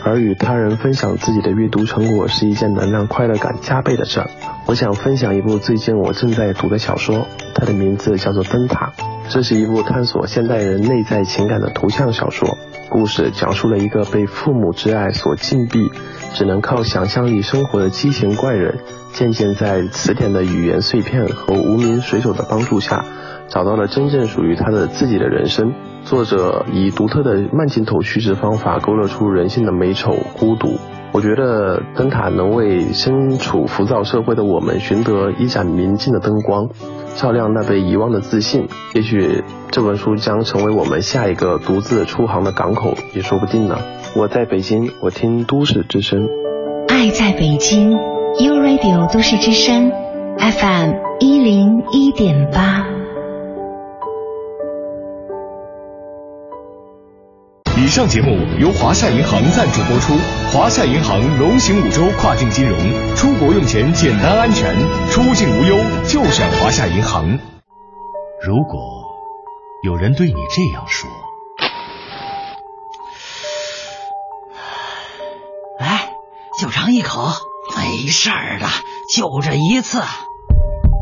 而与他人分享自己的阅读成果是一件能让快乐感加倍的事儿。我想分享一部最近我正在读的小说，它的名字叫做《灯塔》。这是一部探索现代人内在情感的图像小说。故事讲述了一个被父母之爱所禁闭，只能靠想象力生活的畸形怪人，渐渐在词典的语言碎片和无名水手的帮助下，找到了真正属于他的自己的人生。作者以独特的慢镜头叙事方法，勾勒出人性的美丑、孤独。我觉得灯塔能为身处浮躁社会的我们寻得一盏明净的灯光，照亮那被遗忘的自信。也许这本书将成为我们下一个独自出航的港口，也说不定呢。我在北京，我听都市之声。爱在北京，U Radio 都市之声，FM 一零一点八。上节目由华夏银行赞助播出。华夏银行龙行五洲跨境金融，出国用钱简单安全，出境无忧就选华夏银行。如果有人对你这样说，来，就尝一口，没事儿的，就这一次。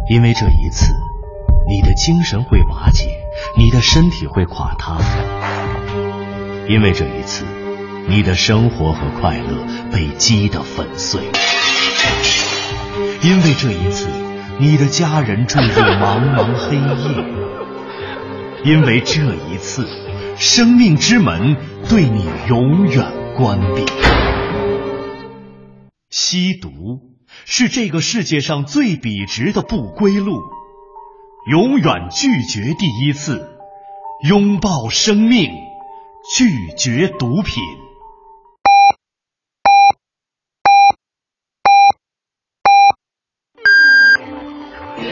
因为这一次，你的精神会瓦解，你的身体会垮塌。因为这一次，你的生活和快乐被击得粉碎。因为这一次，你的家人坠入茫茫黑夜。因为这一次，生命之门对你永远关闭。吸毒是这个世界上最笔直的不归路。永远拒绝第一次，拥抱生命。拒绝毒品。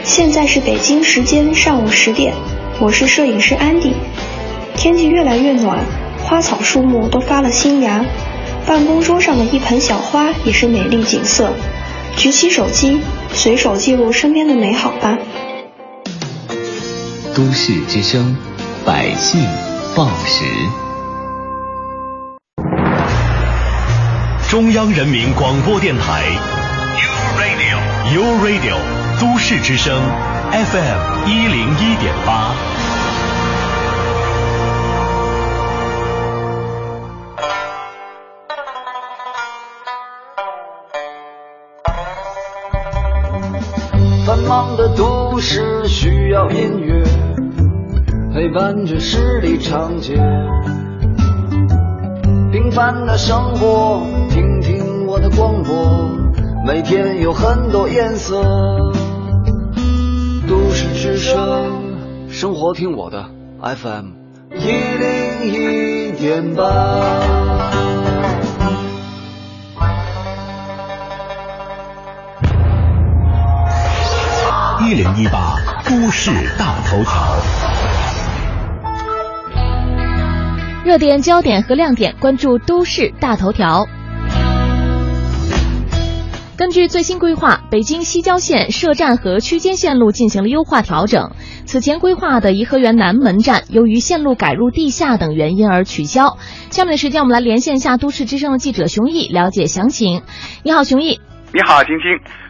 现在是北京时间上午十点，我是摄影师安迪。天气越来越暖，花草树木都发了新芽，办公桌上的一盆小花也是美丽景色。举起手机，随手记录身边的美好吧。都市之声，百姓报时。中央人民广播电台，U Radio U Radio 都市之声 FM 一零一点八。繁忙的都市需要音乐陪伴着十里长街，平凡的生活，我的广播，每天有很多颜色。都市之声，生活听我的 FM 一零一点八。一零一八都市大头条，热点焦点和亮点，关注都市大头条。根据最新规划，北京西郊线设站和区间线路进行了优化调整。此前规划的颐和园南门站，由于线路改入地下等原因而取消。下面的时间，我们来连线一下都市之声的记者熊毅，了解详情。你好，熊毅。你好，晶晶。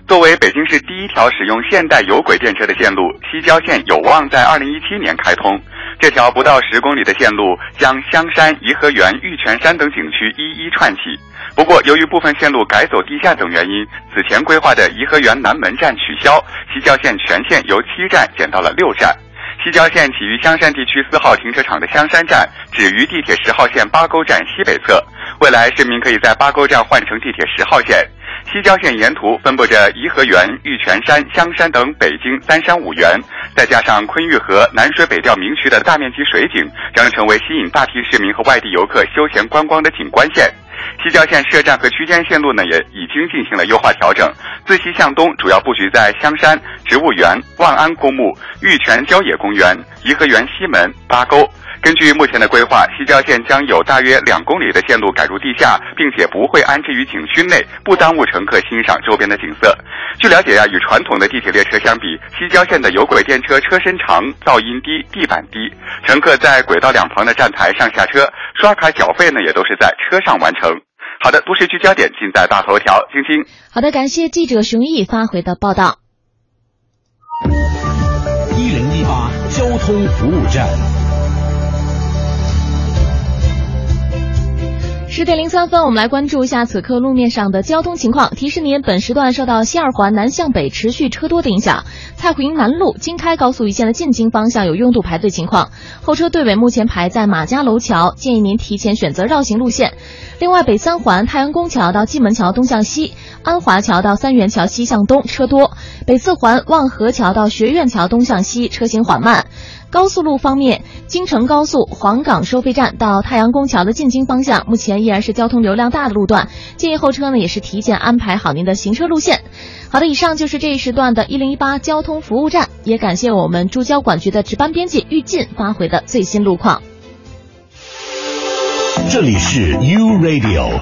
作为北京市第一条使用现代有轨电车的线路，西郊线有望在二零一七年开通。这条不到十公里的线路将香山、颐和园、玉泉山等景区一一串起。不过，由于部分线路改走地下等原因，此前规划的颐和园南门站取消，西郊线全线由七站减到了六站。西郊线起于香山地区四号停车场的香山站，止于地铁十号线八沟站西北侧。未来市民可以在八沟站换乘地铁十号线。西郊线沿途分布着颐和园、玉泉山、香山等北京三山五园，再加上昆玉河、南水北调明渠的大面积水景，将成为吸引大批市民和外地游客休闲观光的景观线。西郊线设站和区间线路呢，也已经进行了优化调整。自西向东，主要布局在香山植物园、万安公墓、玉泉郊野公园、颐和园西门、八沟。根据目前的规划，西郊线将有大约两公里的线路改入地下，并且不会安置于景区内，不耽误乘客欣赏周边的景色。据了解呀，与传统的地铁列车相比，西郊线的有轨电车车身长、噪音低、地板低，乘客在轨道两旁的站台上下车，刷卡缴费呢也都是在车上完成。好的，都市聚焦点尽在大头条，晶晶。好的，感谢记者熊毅发回的报道。交通服务站。十点零三分，我们来关注一下此刻路面上的交通情况。提示您，本时段受到西二环南向北持续车多的影响，蔡胡营南路京开高速一线的进京方向有拥堵排队情况，后车队尾目前排在马家楼桥，建议您提前选择绕行路线。另外，北三环太阳宫桥到蓟门桥东向西，安华桥到三元桥西向东车多；北四环望河桥到学院桥东向西车行缓慢。高速路方面，京承高速黄岗收费站到太阳宫桥的进京方向，目前依然是交通流量大的路段，建议后车呢也是提前安排好您的行车路线。好的，以上就是这一时段的一零一八交通服务站，也感谢我们驻交管局的值班编辑玉进发回的最新路况。这里是 U Radio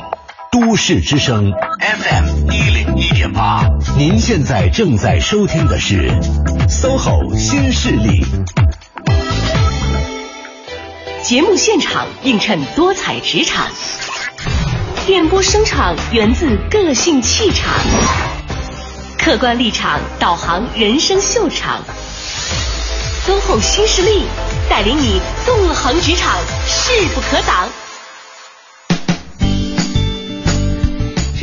都市之声 FM 一零一点八，您现在正在收听的是 SOHO 新势力。节目现场映衬多彩职场，电波声场源自个性气场，客观立场导航人生秀场敦厚新势力带领你纵横职场，势不可挡。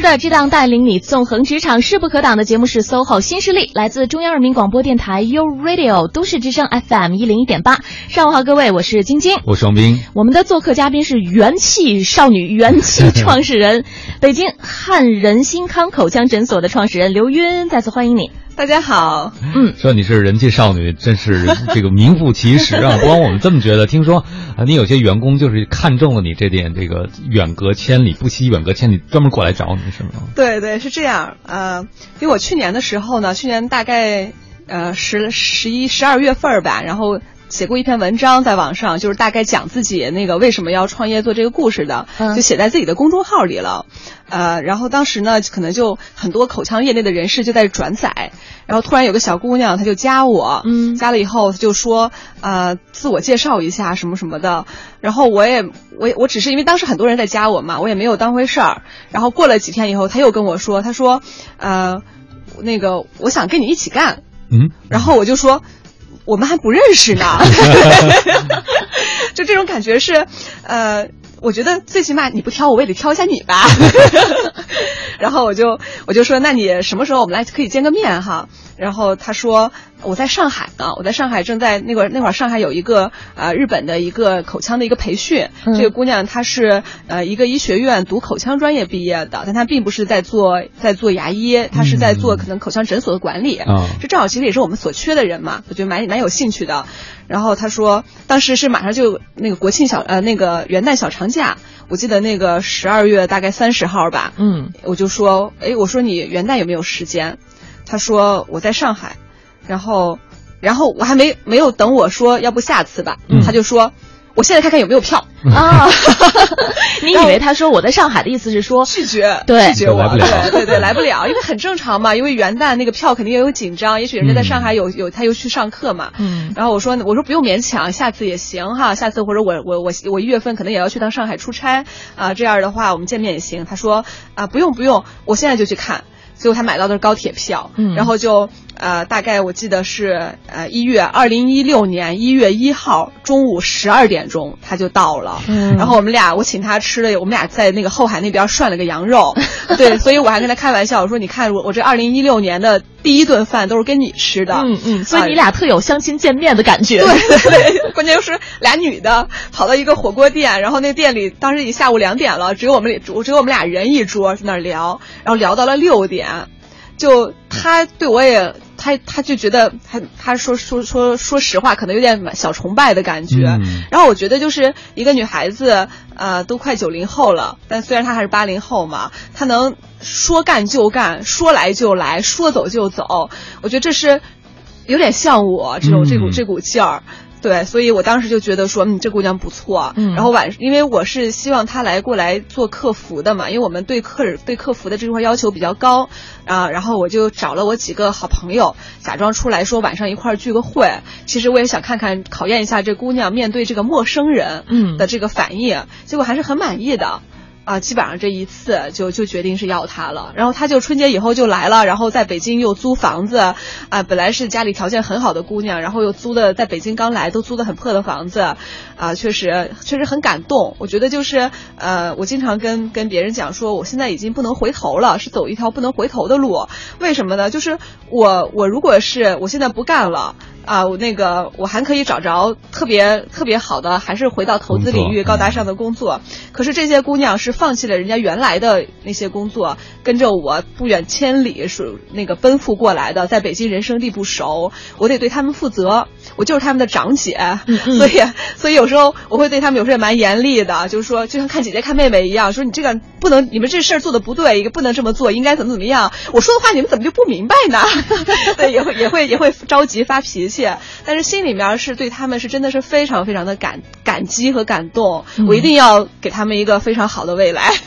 是的，这档带领你纵横职场势不可挡的节目是 SOHO 新势力，来自中央人民广播电台 u Radio 都市之声 FM 一零一点八。上午好，各位，我是晶晶，我是王斌。我们的做客嘉宾是元气少女、元气创始人，*laughs* 北京汉人新康口腔诊所的创始人刘晕，再次欢迎你。大家好，嗯，说你是人气少女，真是这个名副其实啊！不光我们这么觉得，听说啊，你有些员工就是看中了你这点，这个远隔千里不惜远隔千里专门过来找你，是吗？对对，是这样。呃，因为我去年的时候呢，去年大概呃十十一十二月份吧，然后。写过一篇文章在网上，就是大概讲自己那个为什么要创业做这个故事的，嗯就写在自己的公众号里了。呃，然后当时呢，可能就很多口腔业内的人士就在转载，然后突然有个小姑娘，她就加我，嗯，加了以后她就说，呃，自我介绍一下什么什么的，然后我也我也我只是因为当时很多人在加我嘛，我也没有当回事儿。然后过了几天以后，她又跟我说，她说，呃，那个我想跟你一起干，嗯，然后我就说。我们还不认识呢，*laughs* *laughs* 就这种感觉是，呃，我觉得最起码你不挑我，我也得挑一下你吧。*laughs* *laughs* 然后我就我就说，那你什么时候我们来可以见个面哈？然后他说我在上海呢，我在上海正在那会儿那会儿上海有一个呃日本的一个口腔的一个培训，嗯这个姑娘她是呃一个医学院读口腔专业毕业的，但她并不是在做在做牙医，她是在做可能口腔诊所的管理，啊这正好其实也是我们所缺的人嘛，我觉得蛮蛮有兴趣的。然后他说，当时是马上就那个国庆小呃那个元旦小长假，我记得那个十二月大概三十号吧，嗯，我就说，哎，我说你元旦有没有时间？他说我在上海，然后然后我还没没有等我说要不下次吧，嗯他就说。我现在看看有没有票。啊！*laughs* 你以为他说我在上海的意思是说拒绝，对，拒绝我，对对对，来不了，因为很正常嘛，因为元旦那个票肯定也有紧张，也许人家在上海有有他又去上课嘛，嗯，然后我说我说不用勉强，下次也行哈，下次或者我我我我一月份可能也要去趟上海出差啊，这样的话我们见面也行。他说啊不用不用，我现在就去看。结果他买到的是高铁票，嗯。然后就呃大概我记得是呃一月二零一六年一月一号中午十二点钟他就到了，嗯然后我们俩我请他吃了，我们俩在那个后海那边涮了个羊肉，*laughs* 对，所以我还跟他开玩笑，我说你看我我这二零一六年的第一顿饭都是跟你吃的，嗯嗯，所以你俩特有相亲见面的感觉，对 *laughs* 对对，关键就是俩女的跑到一个火锅店，然后那店里当时已经下午两点了，只有我们只有我们俩人一桌在那儿聊，然后聊到了六点，就他对我也他他就觉得他他说说说说实话，可能有点小崇拜的感觉。嗯然后我觉得就是一个女孩子，呃，都快九零后了，但虽然她还是八零后嘛，她能说干就干，说来就来，说走就走，我觉得这是有点像我这种、这股嗯这股劲儿。对，所以我当时就觉得说，嗯，这姑娘不错。嗯然后晚，因为我是希望她来过来做客服的嘛，因为我们对客人对客服的这块要求比较高啊。然后我就找了我几个好朋友，假装出来说晚上一块儿聚个会。其实我也想看看，考验一下这姑娘面对这个陌生人嗯的这个反应，结果还是很满意的。啊，基本上这一次就就决定是要她了，然后她就春节以后就来了，然后在北京又租房子，啊，本来是家里条件很好的姑娘，然后又租的在北京刚来都租的很破的房子，啊，确实确实很感动。我觉得就是呃，我经常跟跟别人讲说，我现在已经不能回头了，是走一条不能回头的路。为什么呢？就是我我如果是我现在不干了。啊，我那个我还可以找着特别特别好的，还是回到投资领域高大上的工作。可是这些姑娘是放弃了人家原来的那些工作，跟着我不远千里是那个奔赴过来的，在北京人生地不熟，我得对他们负责，我就是他们的长姐，*laughs* 所以所以有时候我会对他们有时候也蛮严厉的，就是说就像看姐姐看妹妹一样，说你这个不能，你们这事儿做的不对，一个不能这么做，应该怎么怎么样。我说的话你们怎么就不明白呢？*laughs* 对，也会也会也会着急发脾气，但是心里面是对他们是真的是非常非常的感感激和感动，我一定要给他们一个非常好的未来。*laughs*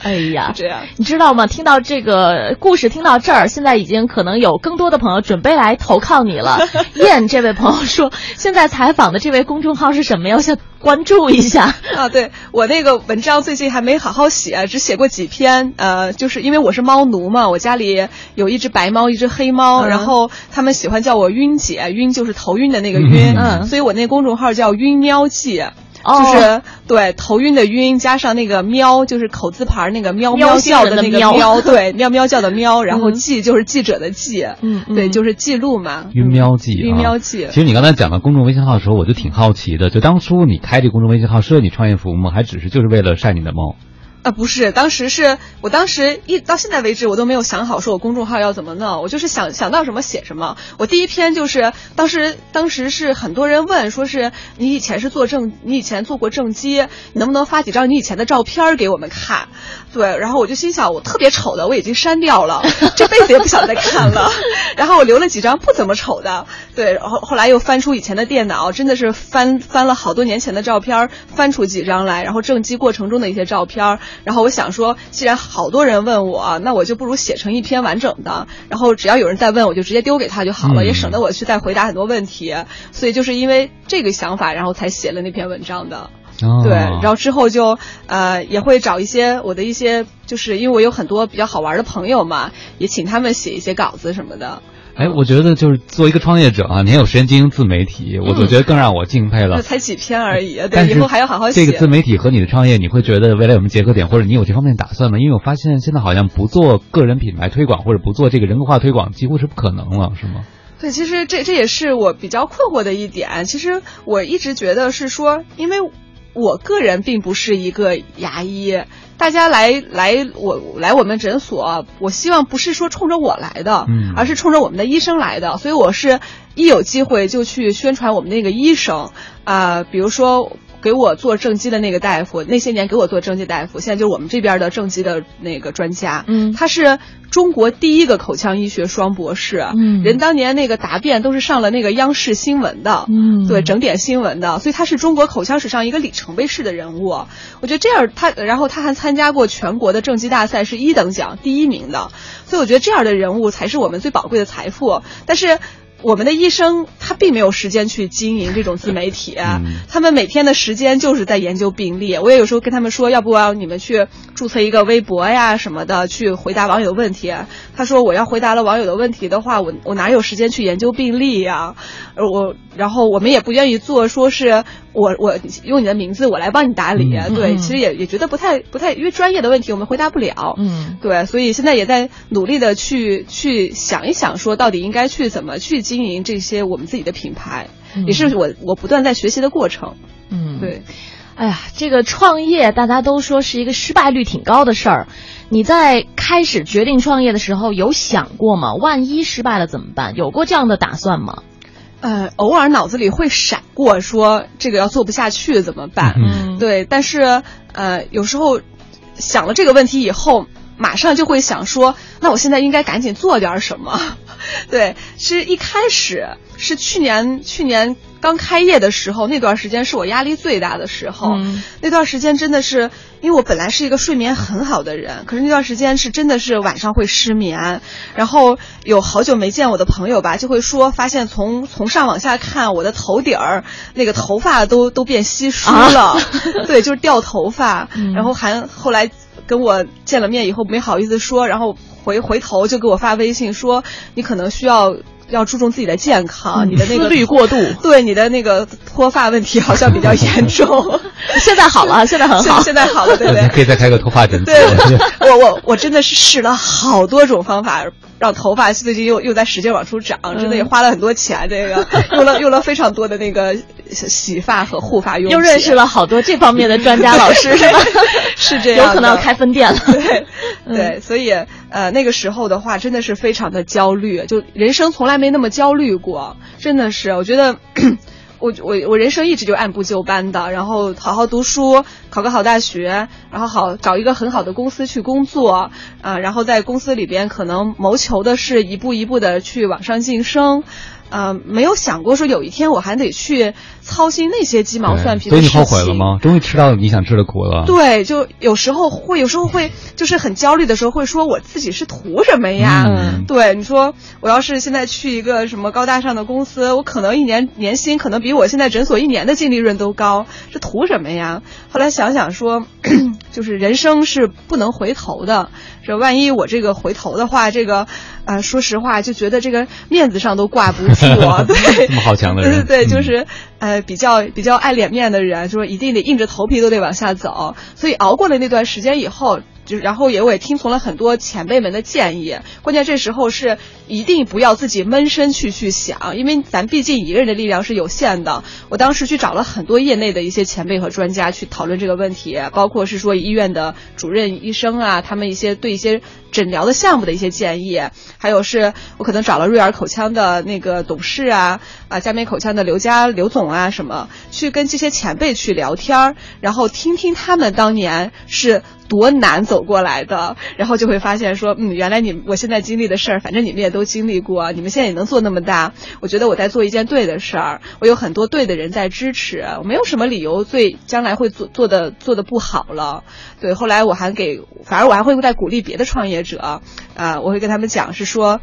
哎呀，这样你知道吗？听到这个故事，听到这儿，现在已经可能有更多的朋友准备来投靠你了。*laughs* 燕这位朋友说，现在采访的这位公众号是什么呀？我想关注一下。*laughs* 啊，对我那个文章最近还没好好写，只写过几篇。呃，就是因为我是猫奴嘛，我家里有一只白猫，一只黑猫，嗯然后他们喜欢叫我晕姐，晕就是头晕的那个晕，嗯所以我那公众号叫晕喵记。哦就是对头晕的晕加上那个喵，就是口字旁那个喵喵叫的那个喵喵，对喵喵叫的喵，然后嗯记就是记者的记，嗯嗯对，就是记录嘛。晕喵记、啊，晕喵记其实你刚才讲到公众微信号的时候，我就挺好奇的，就当初你开这公众微信号是为你创业服务吗？还只是就是为了晒你的猫？啊，不是，当时是我当时一到现在为止，我都没有想好说我公众号要怎么弄，我就是想想到什么写什么。我第一篇就是当时当时是很多人问，说是你以前是做正，你以前做过正畸，你能不能发几张你以前的照片给我们看？对，然后我就心想，我特别丑的我已经删掉了，*laughs* 这辈子也不想再看了。然后我留了几张不怎么丑的，对，然后后来又翻出以前的电脑，真的是翻翻了好多年前的照片，翻出几张来，然后正畸过程中的一些照片。然后我想说，既然好多人问我，那我就不如写成一篇完整的，然后只要有人再问，我就直接丢给他就好了，嗯也省得我去再回答很多问题。所以就是因为这个想法，然后才写了那篇文章的。哦对，然后之后就呃也会找一些我的一些，就是因为我有很多比较好玩的朋友嘛，也请他们写一些稿子什么的。哎，我觉得就是作为一个创业者啊，你还有时间经营自媒体，我我觉得更让我敬佩了就。才几篇而已，对，以后还要好好写。这个自媒体和你的创业，你会觉得未来有什么结合点，或者你有这方面打算吗？因为我发现现在好像不做个人品牌推广，或者不做这个人格化推广，几乎是不可能了，是吗？对，其实这这也是我比较困惑的一点。其实我一直觉得是说，因为我个人并不是一个牙医，大家来来我来我们诊所，我希望不是说冲着我来的，嗯而是冲着我们的医生来的。所以我是一有机会就去宣传我们那个医生啊、比如说。给我做正畸的那个大夫，那些年给我做正畸大夫，现在就是我们这边的正畸的那个专家。嗯，他是中国第一个口腔医学双博士。嗯人当年那个答辩都是上了那个央视新闻的。嗯对，整点新闻的，所以他是中国口腔史上一个里程碑式的人物。我觉得这样他，然后他还参加过全国的正畸大赛，是一等奖第一名的，所以我觉得这样的人物才是我们最宝贵的财富。但是。我们的医生他并没有时间去经营这种自媒体，他们每天的时间就是在研究病例。我也有时候跟他们说，要不要你们去注册一个微博呀什么的，去回答网友问题。他说我要回答了网友的问题的话，我我哪有时间去研究病例呀？而我然后我们也不愿意做，说是我我用你的名字我来帮你打理。嗯对，嗯其实也也觉得不太不太，因为专业的问题我们回答不了。嗯，对，所以现在也在努力的去去想一想，说到底应该去怎么去经营这些我们自己的品牌，嗯也是我我不断在学习的过程。嗯，对。哎呀，这个创业大家都说是一个失败率挺高的事儿。你在开始决定创业的时候有想过吗？万一失败了怎么办？有过这样的打算吗？呃，偶尔脑子里会闪过说这个要做不下去怎么办？嗯对，但是呃，有时候想了这个问题以后，马上就会想说，那我现在应该赶紧做点什么？*laughs* 对，其实一开始是去年去年刚开业的时候，那段时间是我压力最大的时候。嗯。那段时间真的是，因为我本来是一个睡眠很好的人，可是那段时间是真的是晚上会失眠，然后有好久没见我的朋友吧，就会说发现从从上往下看，我的头顶儿那个头发都都变稀疏了，*laughs* 对，就是掉头发，嗯。然后还后来跟我见了面以后没好意思说，然后回回头就给我发微信说你可能需要。要注重自己的健康，嗯你的那个思虑过度 *laughs* 对你的那个脱发问题好像比较严重。*laughs* 现在好了，*laughs* 现在很好，现现在好了，对不对？可以再开个脱发诊所。对，我我我真的是试了好多种方法，让头发最近又又在使劲往出长，真的也花了很多钱，这个用了用了非常多的那个洗洗发和护发用品，又认识了好多这方面的专家老师，*laughs* 是吧？是这样，有可能要开分店了。对对，所以呃那个时候的话，真的是非常的焦虑，就人生从来没那么焦虑过，真的是，我觉得。*clears throat* 我我我人生一直就按部就班的，然后好好读书，考个好大学，然后好找一个很好的公司去工作，啊、然后在公司里边可能谋求的是一步一步的去往上晋升，呃，没有想过说有一天我还得去操心那些鸡毛蒜皮所以你的事情。后悔了吗？终于吃到你想吃的苦了。对，就有时候会，有时候会，就是很焦虑的时候会说我自己是图什么呀？嗯对，你说我要是现在去一个什么高大上的公司，我可能一年年薪可能比我现在诊所一年的净利润都高，是图什么呀？后来想想说，*clears throat* 就是人生是不能回头的，这万一我这个回头的话，这个，呃，说实话就觉得这个面子上都挂不住，*laughs* 对，这么好强的人，对对对，嗯就是呃比较比较爱脸面的人，就是一定得硬着头皮都得往下走。所以熬过了那段时间以后，就然后也我也听从了很多前辈们的建议。关键这时候是一定不要自己闷声去去想，因为咱毕竟一个人的力量是有限的。我当时去找了很多业内的一些前辈和专家去讨论这个问题，包括是说医院的主任医生啊，他们一些对一些诊疗的项目的一些建议，还有是我可能找了瑞尔口腔的那个董事啊，啊佳美口腔的刘佳刘总啊什么，去跟这些前辈去聊天儿，然后听听他们当年是。多难走过来的，然后就会发现说，嗯，原来你我现在经历的事儿，反正你们也都经历过，你们现在也能做那么大，我觉得我在做一件对的事儿，我有很多对的人在支持，我没有什么理由对将来会做做的做的不好了。对，后来我还给，反而我还会再鼓励别的创业者，啊，我会跟他们讲是说，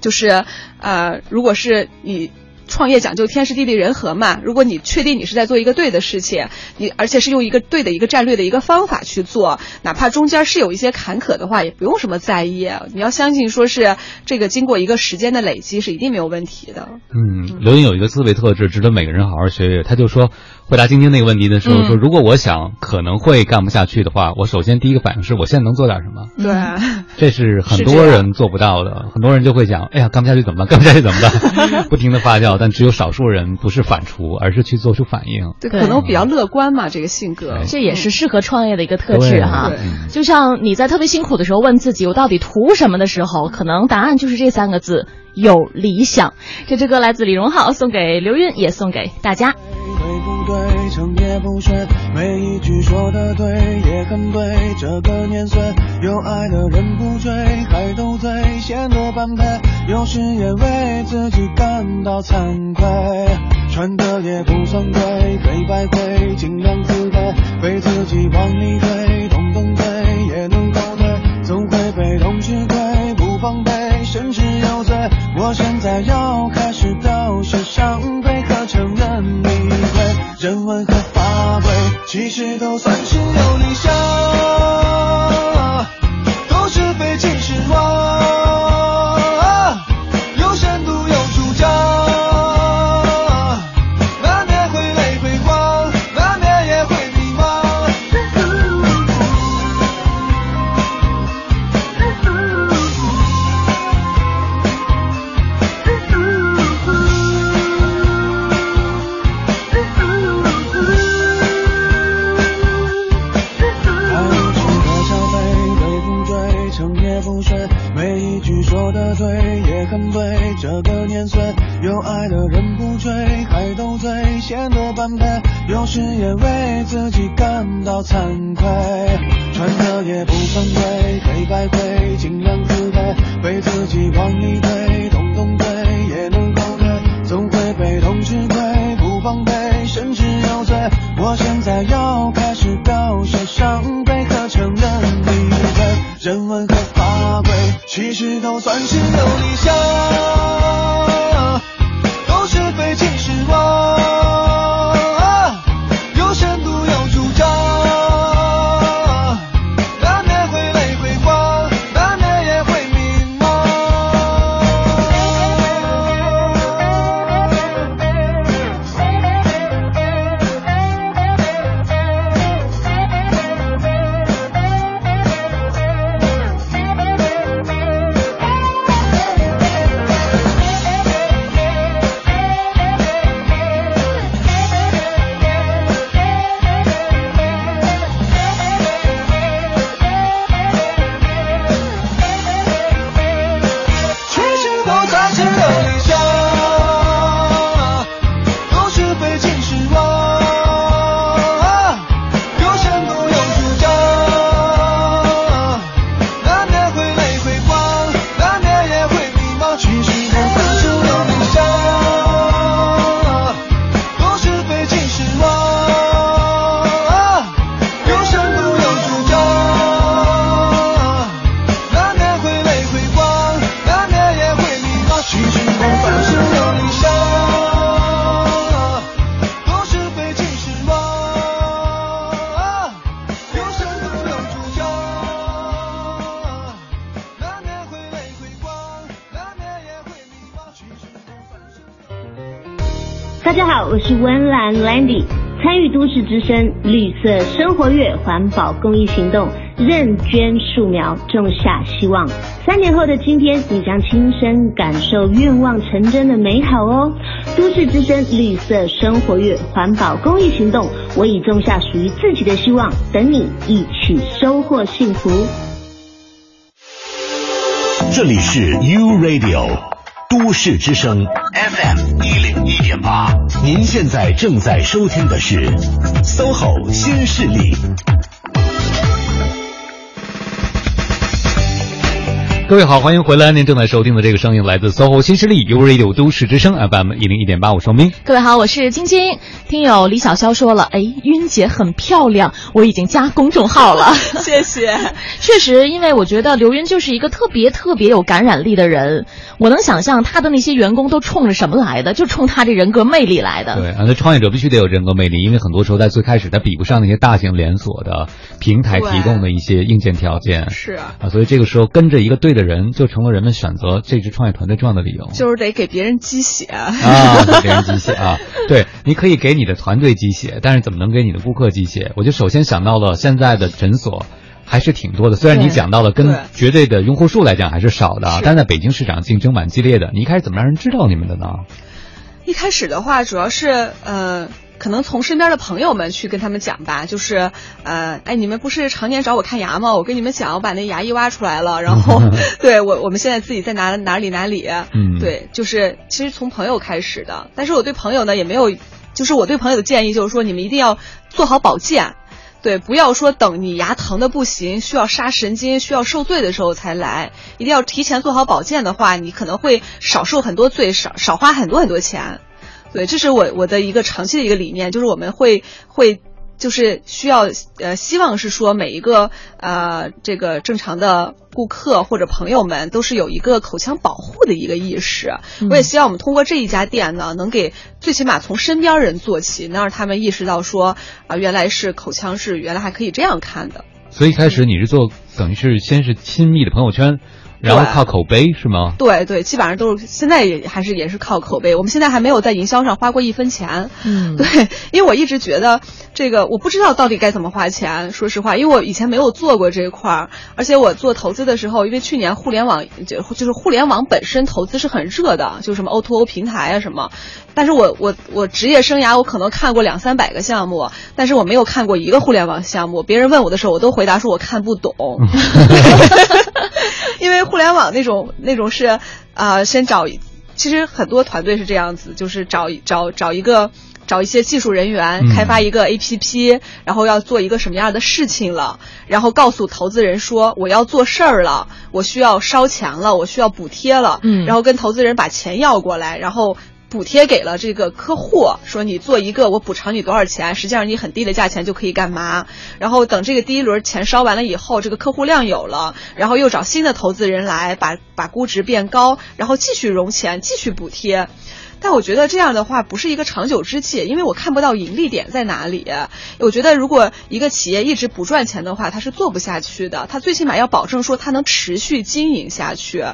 就是呃，如果是你。创业讲究天时地利人和嘛。如果你确定你是在做一个对的事情，你而且是用一个对的一个战略的一个方法去做，哪怕中间是有一些坎坷的话，也不用什么在意。你要相信，说是这个经过一个时间的累积是一定没有问题的。嗯，刘英有一个思维特质，值得每个人好好学学。他就说。回答晶晶那个问题的时候，说如果我想可能会干不下去的话，我首先第一个反应是我现在能做点什么？对，*laughs* 这是很多人做不到的。很多人就会想，哎呀，干不下去怎么办？*laughs* 干不下去怎么办？*laughs* 不停的发酵，但只有少数人不是反刍，而是去做出反应。对，可能比较乐观嘛，这个性格，这也是适合创业的一个特质哈。就像你在特别辛苦的时候问自己，我到底图什么的时候，可能答案就是这三个字：有理想。这支歌来自李荣浩，送给刘韵，也送给大家。对，成也不睡，每一句说的对，也很对。这个年岁，有爱的人不追，还斗嘴，显得般配。有时也为自己感到惭愧，穿的也不算贵，黑白灰，尽量自卑，被自己往里推，动动嘴也能够对，总会被动吃亏，不防备，甚至有罪。我现在要人文和法规，其实都算是有理想，有时也为自己感到惭愧，穿的也不算贵，之声绿色生活月环保公益行动，认捐树苗，种下希望。三年后的今天，你将亲身感受愿望成真的美好哦！都市之声绿色生活月环保公益行动，我已种下属于自己的希望，等你一起收获幸福。这里是 U Radio 都市之声 FM 一零一点八，您现在正在收听的是 SOHO 新势力。各位好，欢迎回来！您正在收听的这个声音来自 SOHO 新势力 U Radio 都市之声 FM 一零一点八，我双明。各位好，我是晶晶。听友李小潇说了，哎，晕姐很漂亮，我已经加公众号了，*laughs* 谢谢。确实，因为我觉得刘云就是一个特别特别有感染力的人，我能想象他的那些员工都冲着什么来的，就冲他这人格魅力来的。对啊，那创业者必须得有人格魅力，因为很多时候在最开始他比不上那些大型连锁的平台提供的一些硬件条件。是啊，啊，所以这个时候跟着一个对的人，就成了人们选择这支创业团队重要的理由。就是得给别人鸡血啊，给别人鸡血啊。对，你可以给你的团队鸡血，但是怎么能给你的顾客鸡血？我就首先想到了现在的诊所还是挺多的，虽然你讲到了跟绝对的用户数来讲还是少的，但在北京市场竞争蛮激烈的。你一开始怎么让人知道你们的呢？一开始的话，主要是呃。可能从身边的朋友们去跟他们讲吧，就是呃，哎，你们不是常年找我看牙吗？我跟你们讲，我把那牙医挖出来了，然后 *laughs* 对我我们现在自己在哪哪里哪里，嗯，对，就是其实从朋友开始的，但是我对朋友呢也没有，就是我对朋友的建议就是说，你们一定要做好保健，对，不要说等你牙疼的不行，需要杀神经、需要受罪的时候才来，一定要提前做好保健的话，你可能会少受很多罪，少少花很多很多钱。对，这是我我的一个长期的一个理念，就是我们会会就是需要呃，希望是说每一个呃这个正常的顾客或者朋友们都是有一个口腔保护的一个意识。我也希望我们通过这一家店呢，能给最起码从身边人做起，能让他们意识到说啊，原来是口腔是原来还可以这样看的。所以一开始你是做等于是先是亲密的朋友圈。然后靠口碑是吗？对对，基本上都是现在也还是也是靠口碑。我们现在还没有在营销上花过一分钱。嗯，对，*laughs* 因为我一直觉得这个我不知道到底该怎么花钱。说实话，因为我以前没有做过这一块儿，而且我做投资的时候，因为去年互联网就就是互联网本身投资是很热的，就什么 O to O 平台啊什么。但是我我我职业生涯我可能看过两三百个项目，但是我没有看过一个互联网项目。别人问我的时候，我都回答说我看不懂。*laughs* 因为互联网那种那种是，啊，先找，其实很多团队是这样子，就是找找找一个找一些技术人员开发一个 APP，然后要做一个什么样的事情了，然后告诉投资人说我要做事儿了，我需要烧钱了，我需要补贴了，嗯，然后跟投资人把钱要过来，然后。补贴给了这个客户，说你做一个，我补偿你多少钱？实际上你很低的价钱就可以干嘛？然后等这个第一轮钱烧完了以后，这个客户量有了，然后又找新的投资人来把把估值变高，然后继续融钱，继续补贴。但我觉得这样的话不是一个长久之计，因为我看不到盈利点在哪里。我觉得如果一个企业一直不赚钱的话，它是做不下去的。它最起码要保证说它能持续经营下去。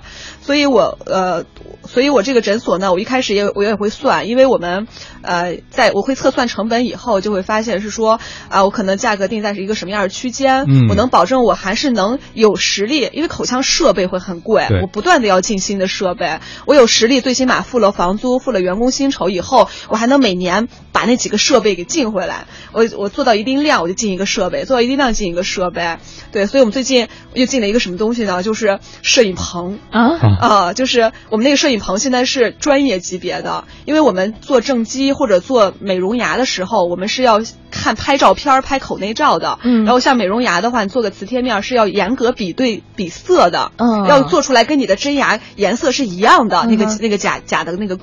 所以我呃，所以我这个诊所呢，我一开始也我也会算，因为我们呃，在我会测算成本以后，就会发现是说啊，我可能价格定在是一个什么样的区间，我能保证我还是能有实力，因为口腔设备会很贵，我不断的要进新的设备，我有实力，最起码付了房租，付了。员工薪酬以后，我还能每年把那几个设备给进回来。我我做到一定量，我就进一个设备；做到一定量，进一个设备。对，所以我们最近又进了一个什么东西呢？就是摄影棚啊啊！就是我们那个摄影棚现在是专业级别的，因为我们做正畸或者做美容牙的时候，我们是要看拍照片、拍口内照的。嗯，然后像美容牙的话，你做个磁贴面是要严格比对比色的。嗯，要做出来跟你的真牙颜色是一样的，那个那个假假的那个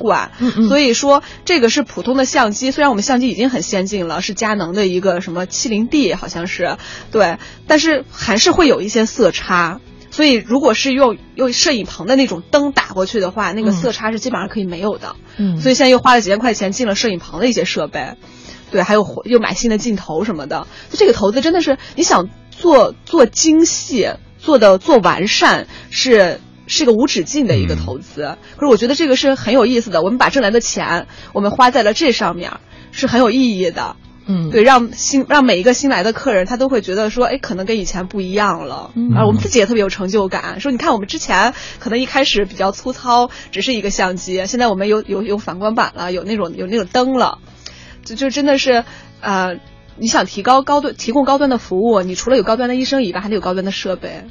管。所以说，这个是普通的相机，虽然我们相机已经很先进了，是佳能的一个什么七零 D 好像是，对，但是还是会有一些色差。所以，如果是用用摄影棚的那种灯打过去的话，那个色差是基本上可以没有的。嗯，所以现在又花了几千块钱进了摄影棚的一些设备，对，还有又买新的镜头什么的。就这个投资真的是你想做做精细，做的做完善是。是个无止境的一个投资，可是我觉得这个是很有意思的。我们把挣来的钱，我们花在了这上面，是很有意义的。嗯，对，让新让每一个新来的客人，他都会觉得说，哎，可能跟以前不一样了。嗯啊，我们自己也特别有成就感，说你看我们之前可能一开始比较粗糙，只是一个相机，现在我们有有有反光板了，有那种有那种灯了，就就真的是呃，你想提高高端提供高端的服务，你除了有高端的医生以外，还得有高端的设备。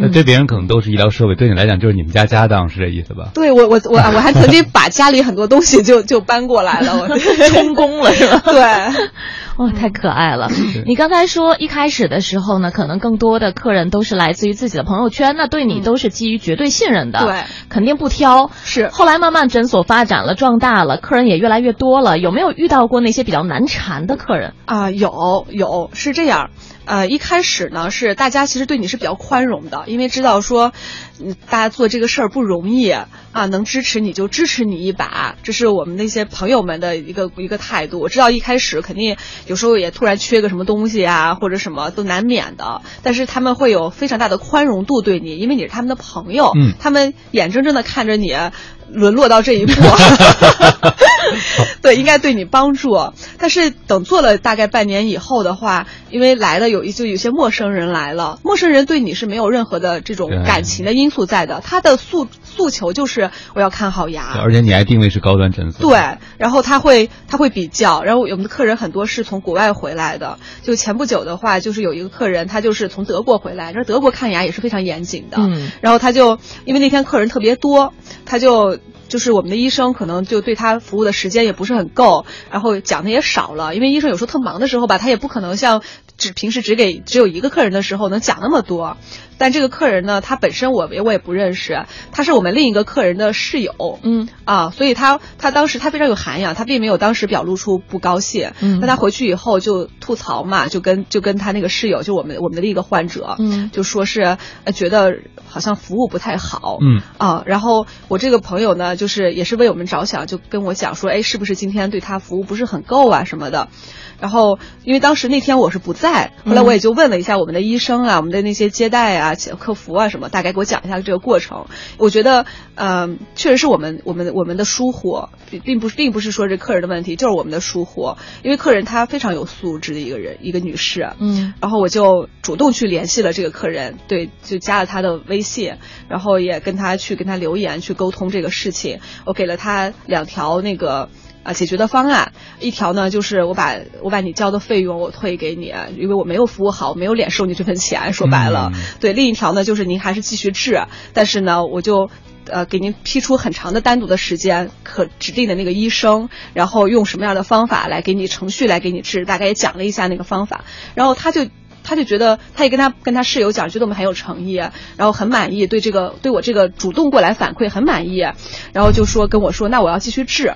那对别人可能都是医疗设备，对你来讲就是你们家家当，是这意思吧？对我我我我还曾经把家里很多东西就就搬过来了，我 *laughs* 充公了是吧？*laughs* 对，哇，太可爱了！你刚才说一开始的时候呢，可能更多的客人都是来自于自己的朋友圈，那对你都是基于绝对信任的，对，肯定不挑。是。后来慢慢诊所发展了，壮大了，客人也越来越多了，有没有遇到过那些比较难缠的客人啊？有有，是这样。呃，一开始呢是大家其实对你是比较宽容的，因为知道说，嗯，大家做这个事儿不容易啊，能支持你就支持你一把，这是我们那些朋友们的一个一个态度。我知道一开始肯定有时候也突然缺个什么东西啊，或者什么都难免的，但是他们会有非常大的宽容度对你，因为你是他们的朋友，嗯，他们眼睁睁的看着你沦落到这一步，*laughs* *laughs* 对，应该对你帮助。但是等做了大概半年以后的话，因为来了有一就有些陌生人来了，陌生人对你是没有任何的这种感情的因素在的，他的诉诉求就是我要看好牙，而且你还定位是高端诊所，对，然后他会他会比较，然后我们的客人很多是从国外回来的，就前不久的话，就是有一个客人他就是从德国回来，那德国看牙也是非常严谨的，嗯，然后他就因为那天客人特别多，他就。就是我们的医生可能就对他服务的时间也不是很够，然后讲的也少了，因为医生有时候特忙的时候吧，他也不可能像只平时只给只有一个客人的时候能讲那么多。但这个客人呢，他本身我我也不认识，他是我们另一个客人的室友，嗯。啊，所以他他当时他非常有涵养，他并没有当时表露出不高兴，嗯，但他回去以后就吐槽嘛，就跟就跟他那个室友，就我们我们的另一个患者，嗯，就说是觉得好像服务不太好，嗯。啊，然后我这个朋友呢，就是也是为我们着想，就跟我讲说，哎，是不是今天对他服务不是很够啊什么的。然后，因为当时那天我是不在，后来我也就问了一下我们的医生啊，我们的那些接待啊、客服啊什么，大概给我讲一下这个过程。我觉得，嗯、确实是我们我们我们的疏忽，并并不并不是说这客人的问题，就是我们的疏忽。因为客人她非常有素质的一个人，一个女士。嗯，然后我就主动去联系了这个客人，对，就加了他的微信，然后也跟他去跟他留言去沟通这个事情。我给了他两条那个。啊，解决的方案一条呢，就是我把我把你交的费用我退给你，因为我没有服务好，我没有脸收你这份钱。说白了，嗯、对。另一条呢，就是您还是继续治，但是呢，我就呃给您批出很长的单独的时间，可指定的那个医生，然后用什么样的方法来给你程序来给你治，大概也讲了一下那个方法，然后他就。他就觉得，他也跟他跟他室友讲，觉得我们很有诚意，然后很满意，对这个对我这个主动过来反馈很满意，然后就说跟我说，那我要继续治。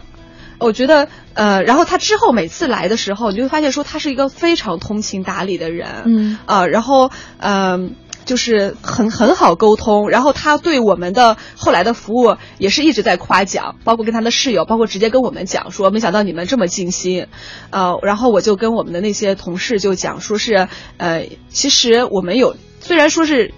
我觉得，呃，然后他之后每次来的时候，你就会发现说他是一个非常通情达理的人，嗯，啊，然后，嗯、呃，就是很很好沟通，然后他对我们的后来的服务也是一直在夸奖，包括跟他的室友，包括直接跟我们讲说，没想到你们这么尽心，呃，然后我就跟我们的那些同事就讲说是，呃，其实我们有虽然说是。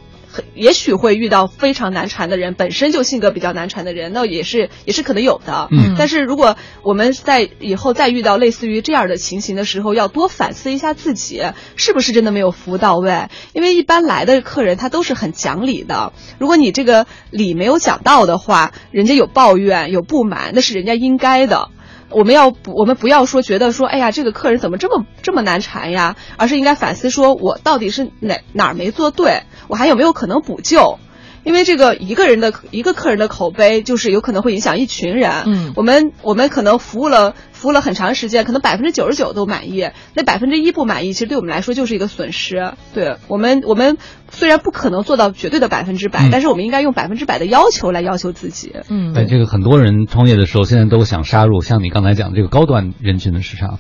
也许会遇到非常难缠的人，本身就性格比较难缠的人，那也是也是可能有的。嗯，但是如果我们在以后再遇到类似于这样的情形的时候，要多反思一下自己是不是真的没有服务到位。因为一般来的客人他都是很讲理的，如果你这个理没有讲到的话，人家有抱怨有不满，那是人家应该的。我们要不，我们不要说觉得说，哎呀，这个客人怎么这么这么难缠呀？而是应该反思说，我到底是哪哪儿没做对，我还有没有可能补救？因为这个一个人的一个客人的口碑，就是有可能会影响一群人。嗯，我们我们可能服务了服务了很长时间，可能百分之九十九都满意，那百分之一不满意，其实对我们来说就是一个损失。对我们，我们虽然不可能做到绝对的百分之百，嗯但是我们应该用百分之百的要求来要求自己。嗯，对，这个很多人创业的时候，现在都想杀入像你刚才讲的这个高端人群的市场。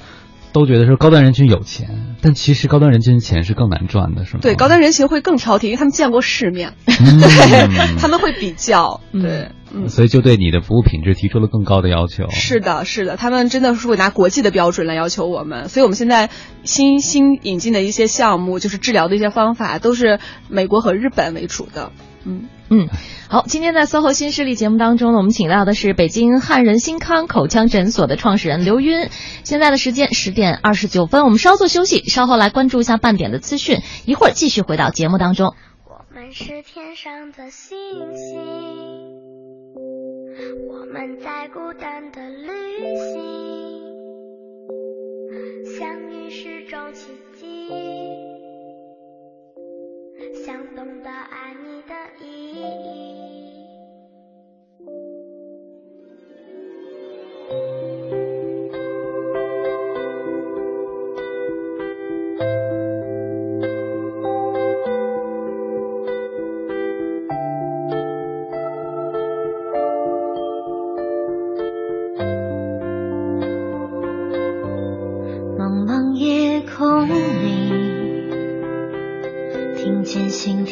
都觉得说高端人群有钱，但其实高端人群钱是更难赚的，是吗？对，高端人群会更挑剔，因为他们见过世面，嗯、*laughs* 对，他们会比较，对，嗯，所以就对你的服务品质提出了更高的要求。是的，是的，他们真的是会拿国际的标准来要求我们，所以我们现在新新引进的一些项目，就是治疗的一些方法，都是美国和日本为主的，嗯嗯。好，今天在 SOHO 新势力节目当中呢，我们请到的是北京汉人新康口腔诊所的创始人刘晕。现在的时间十点二十九分，我们稍作休息，稍后来关注一下半点的资讯，一会儿继续回到节目当中。我们是天上的星星，我们在孤单的旅行，相遇是种奇迹，想懂得爱你的意义。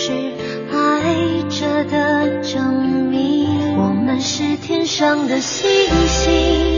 是爱着的证明。我们是天上的星星，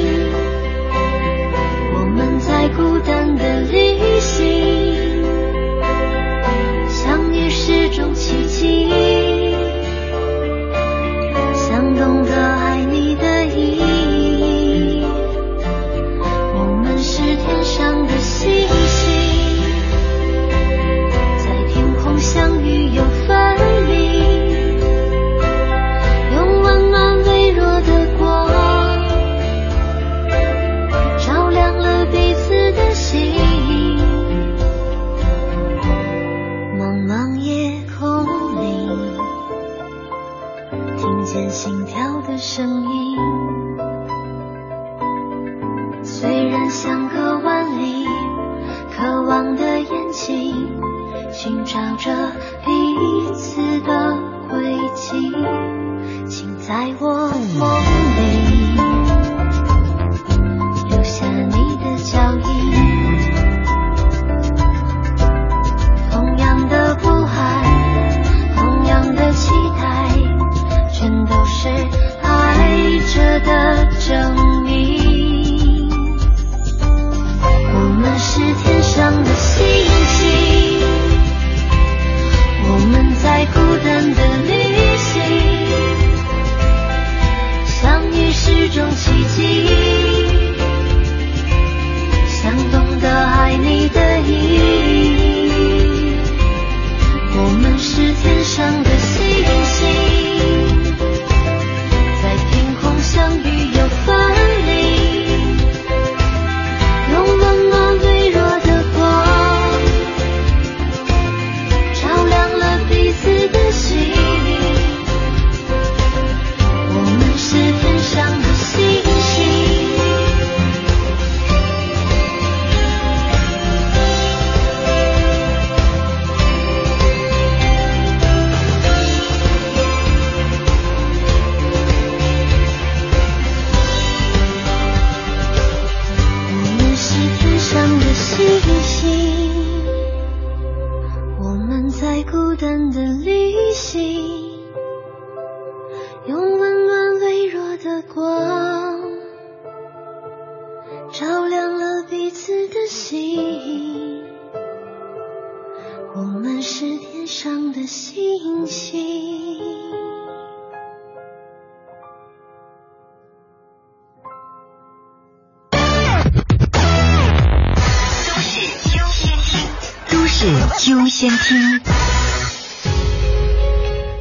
先听。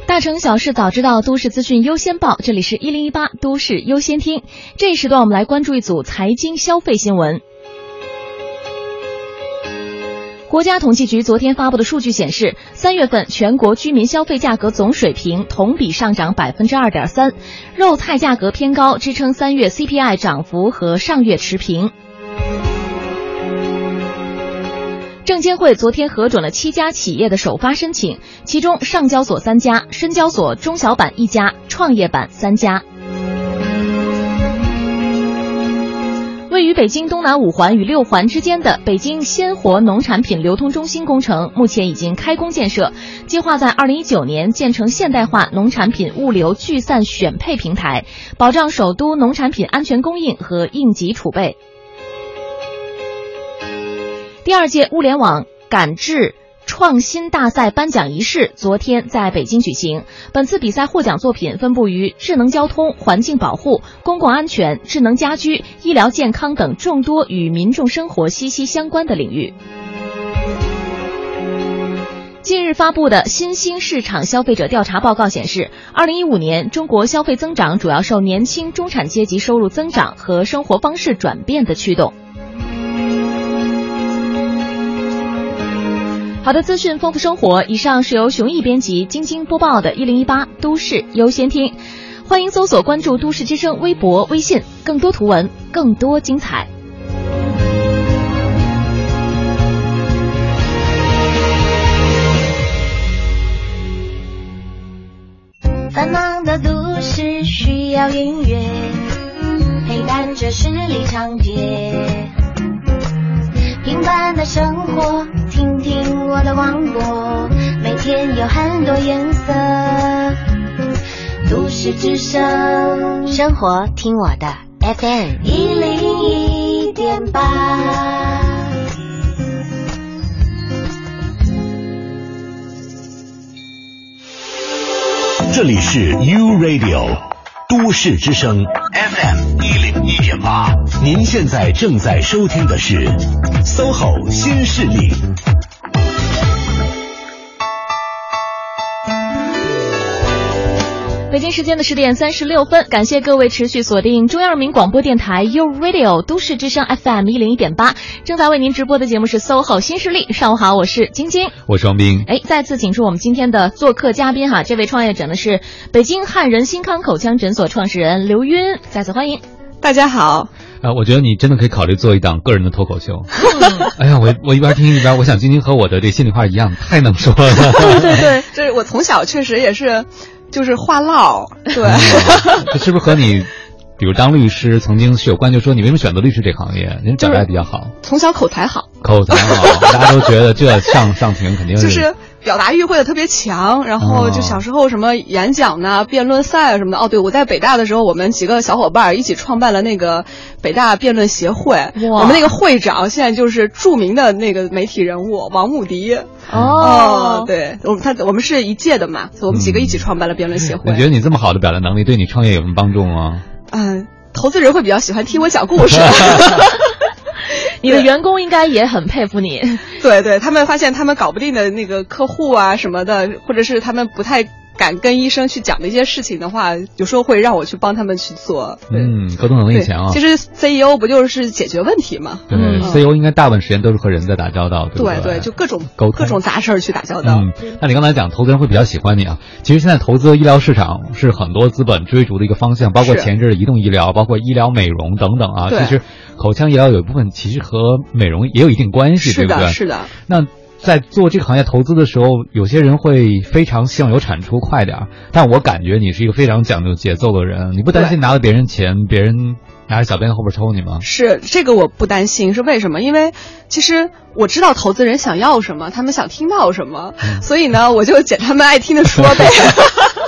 大城小事早知道，都市资讯优先报。这里是一零一八都市优先听。这一时段我们来关注一组财经消费新闻。国家统计局昨天发布的数据显示，三月份全国居民消费价格总水平同比上涨百分之二点三，肉菜价格偏高，支撑三月 CPI 涨幅和上月持平。证监会昨天核准了七家企业的首发申请，其中上交所三家，深交所中小板一家，创业板三家。位于北京东南五环与六环之间的北京鲜活农产品流通中心工程目前已经开工建设，计划在二零一九年建成现代化农产品物流聚散选配平台，保障首都农产品安全供应和应急储备。第二届物联网感知。创新大赛颁奖仪式昨天在北京举行。本次比赛获奖作品分布于智能交通、环境保护、公共安全、智能家居、医疗健康等众多与民众生活息息相关的领域。近日发布的新兴市场消费者调查报告显示，二零一五年中国消费增长主要受年轻中产阶级收入增长和生活方式转变的驱动。好的，资讯丰富生活。以上是由熊毅编辑、晶晶播报的《一零一八都市优先听》，欢迎搜索关注“都市之声”微博、微信，更多图文，更多精彩。繁忙的都市需要音乐，陪伴着十里长街。平凡的生活，听听我的广播，每天有很多颜色。都市之声，生活听我的 FM 一零一点八。这里是 U Radio。都市之声 FM 一零一点八，您现在正在收听的是 SOHO 新势力。北京时间的十点三十六分，感谢各位持续锁定中央人民广播电台 u Radio 都市之声 FM 一零一点八，正在为您直播的节目是 SOHO 新势力。上午好，我是晶晶，我是王斌。哎，再次请出我们今天的做客嘉宾哈，这位创业者呢是北京汉人新康口腔诊所创始人刘晕，再次欢迎。大家好。啊，我觉得你真的可以考虑做一档个人的脱口秀。*laughs* 哎呀，我我一边听一边，我想晶晶和我的这心里话一样，太能说了。对对对，这 *laughs* 我从小确实也是。就是话唠，对，这是不是和你，比如当律师曾经是有关？就说你为什么选择律师这行业？您表达比较好，从小口才好，口才好，*laughs* 大家都觉得这上上庭肯定是。就是表达欲会的特别强，然后就小时候什么演讲呐、辩论赛啊什么的。哦，对，我在北大的时候，我们几个小伙伴一起创办了那个北大辩论协会。我们那个会长现在就是著名的那个媒体人物王牧笛。哦，对，我们他我们是一届的嘛，我们几个一起创办了辩论协会。我觉得你这么好的表达能力，对你创业有什么帮助吗？嗯，投资人会比较喜欢听我讲故事。*laughs* 你的员工应该也很佩服你，对对，他们发现他们搞不定的那个客户啊什么的，或者是他们不太。敢跟医生去讲的一些事情的话，有时候会让我去帮他们去做。嗯，沟通能力强啊。其实 CEO 不就是解决问题吗？对，CEO 应该大部分时间都是和人在打交道，对对对，就各种沟各种杂事儿去打交道。嗯，那你刚才讲投资人会比较喜欢你啊？其实现在投资医疗市场是很多资本追逐的一个方向，包括前置的移动医疗，包括医疗美容等等啊。其实口腔医疗有一部分其实和美容也有一定关系，对不对？是的。那。在做这个行业投资的时候，有些人会非常希望有产出快点儿，但我感觉你是一个非常讲究节奏的人，你不担心拿了别人钱，别人拿着小鞭后边抽你吗？是这个我不担心，是为什么？因为其实我知道投资人想要什么，他们想听到什么，所以呢，我就捡他们爱听的说呗。*laughs*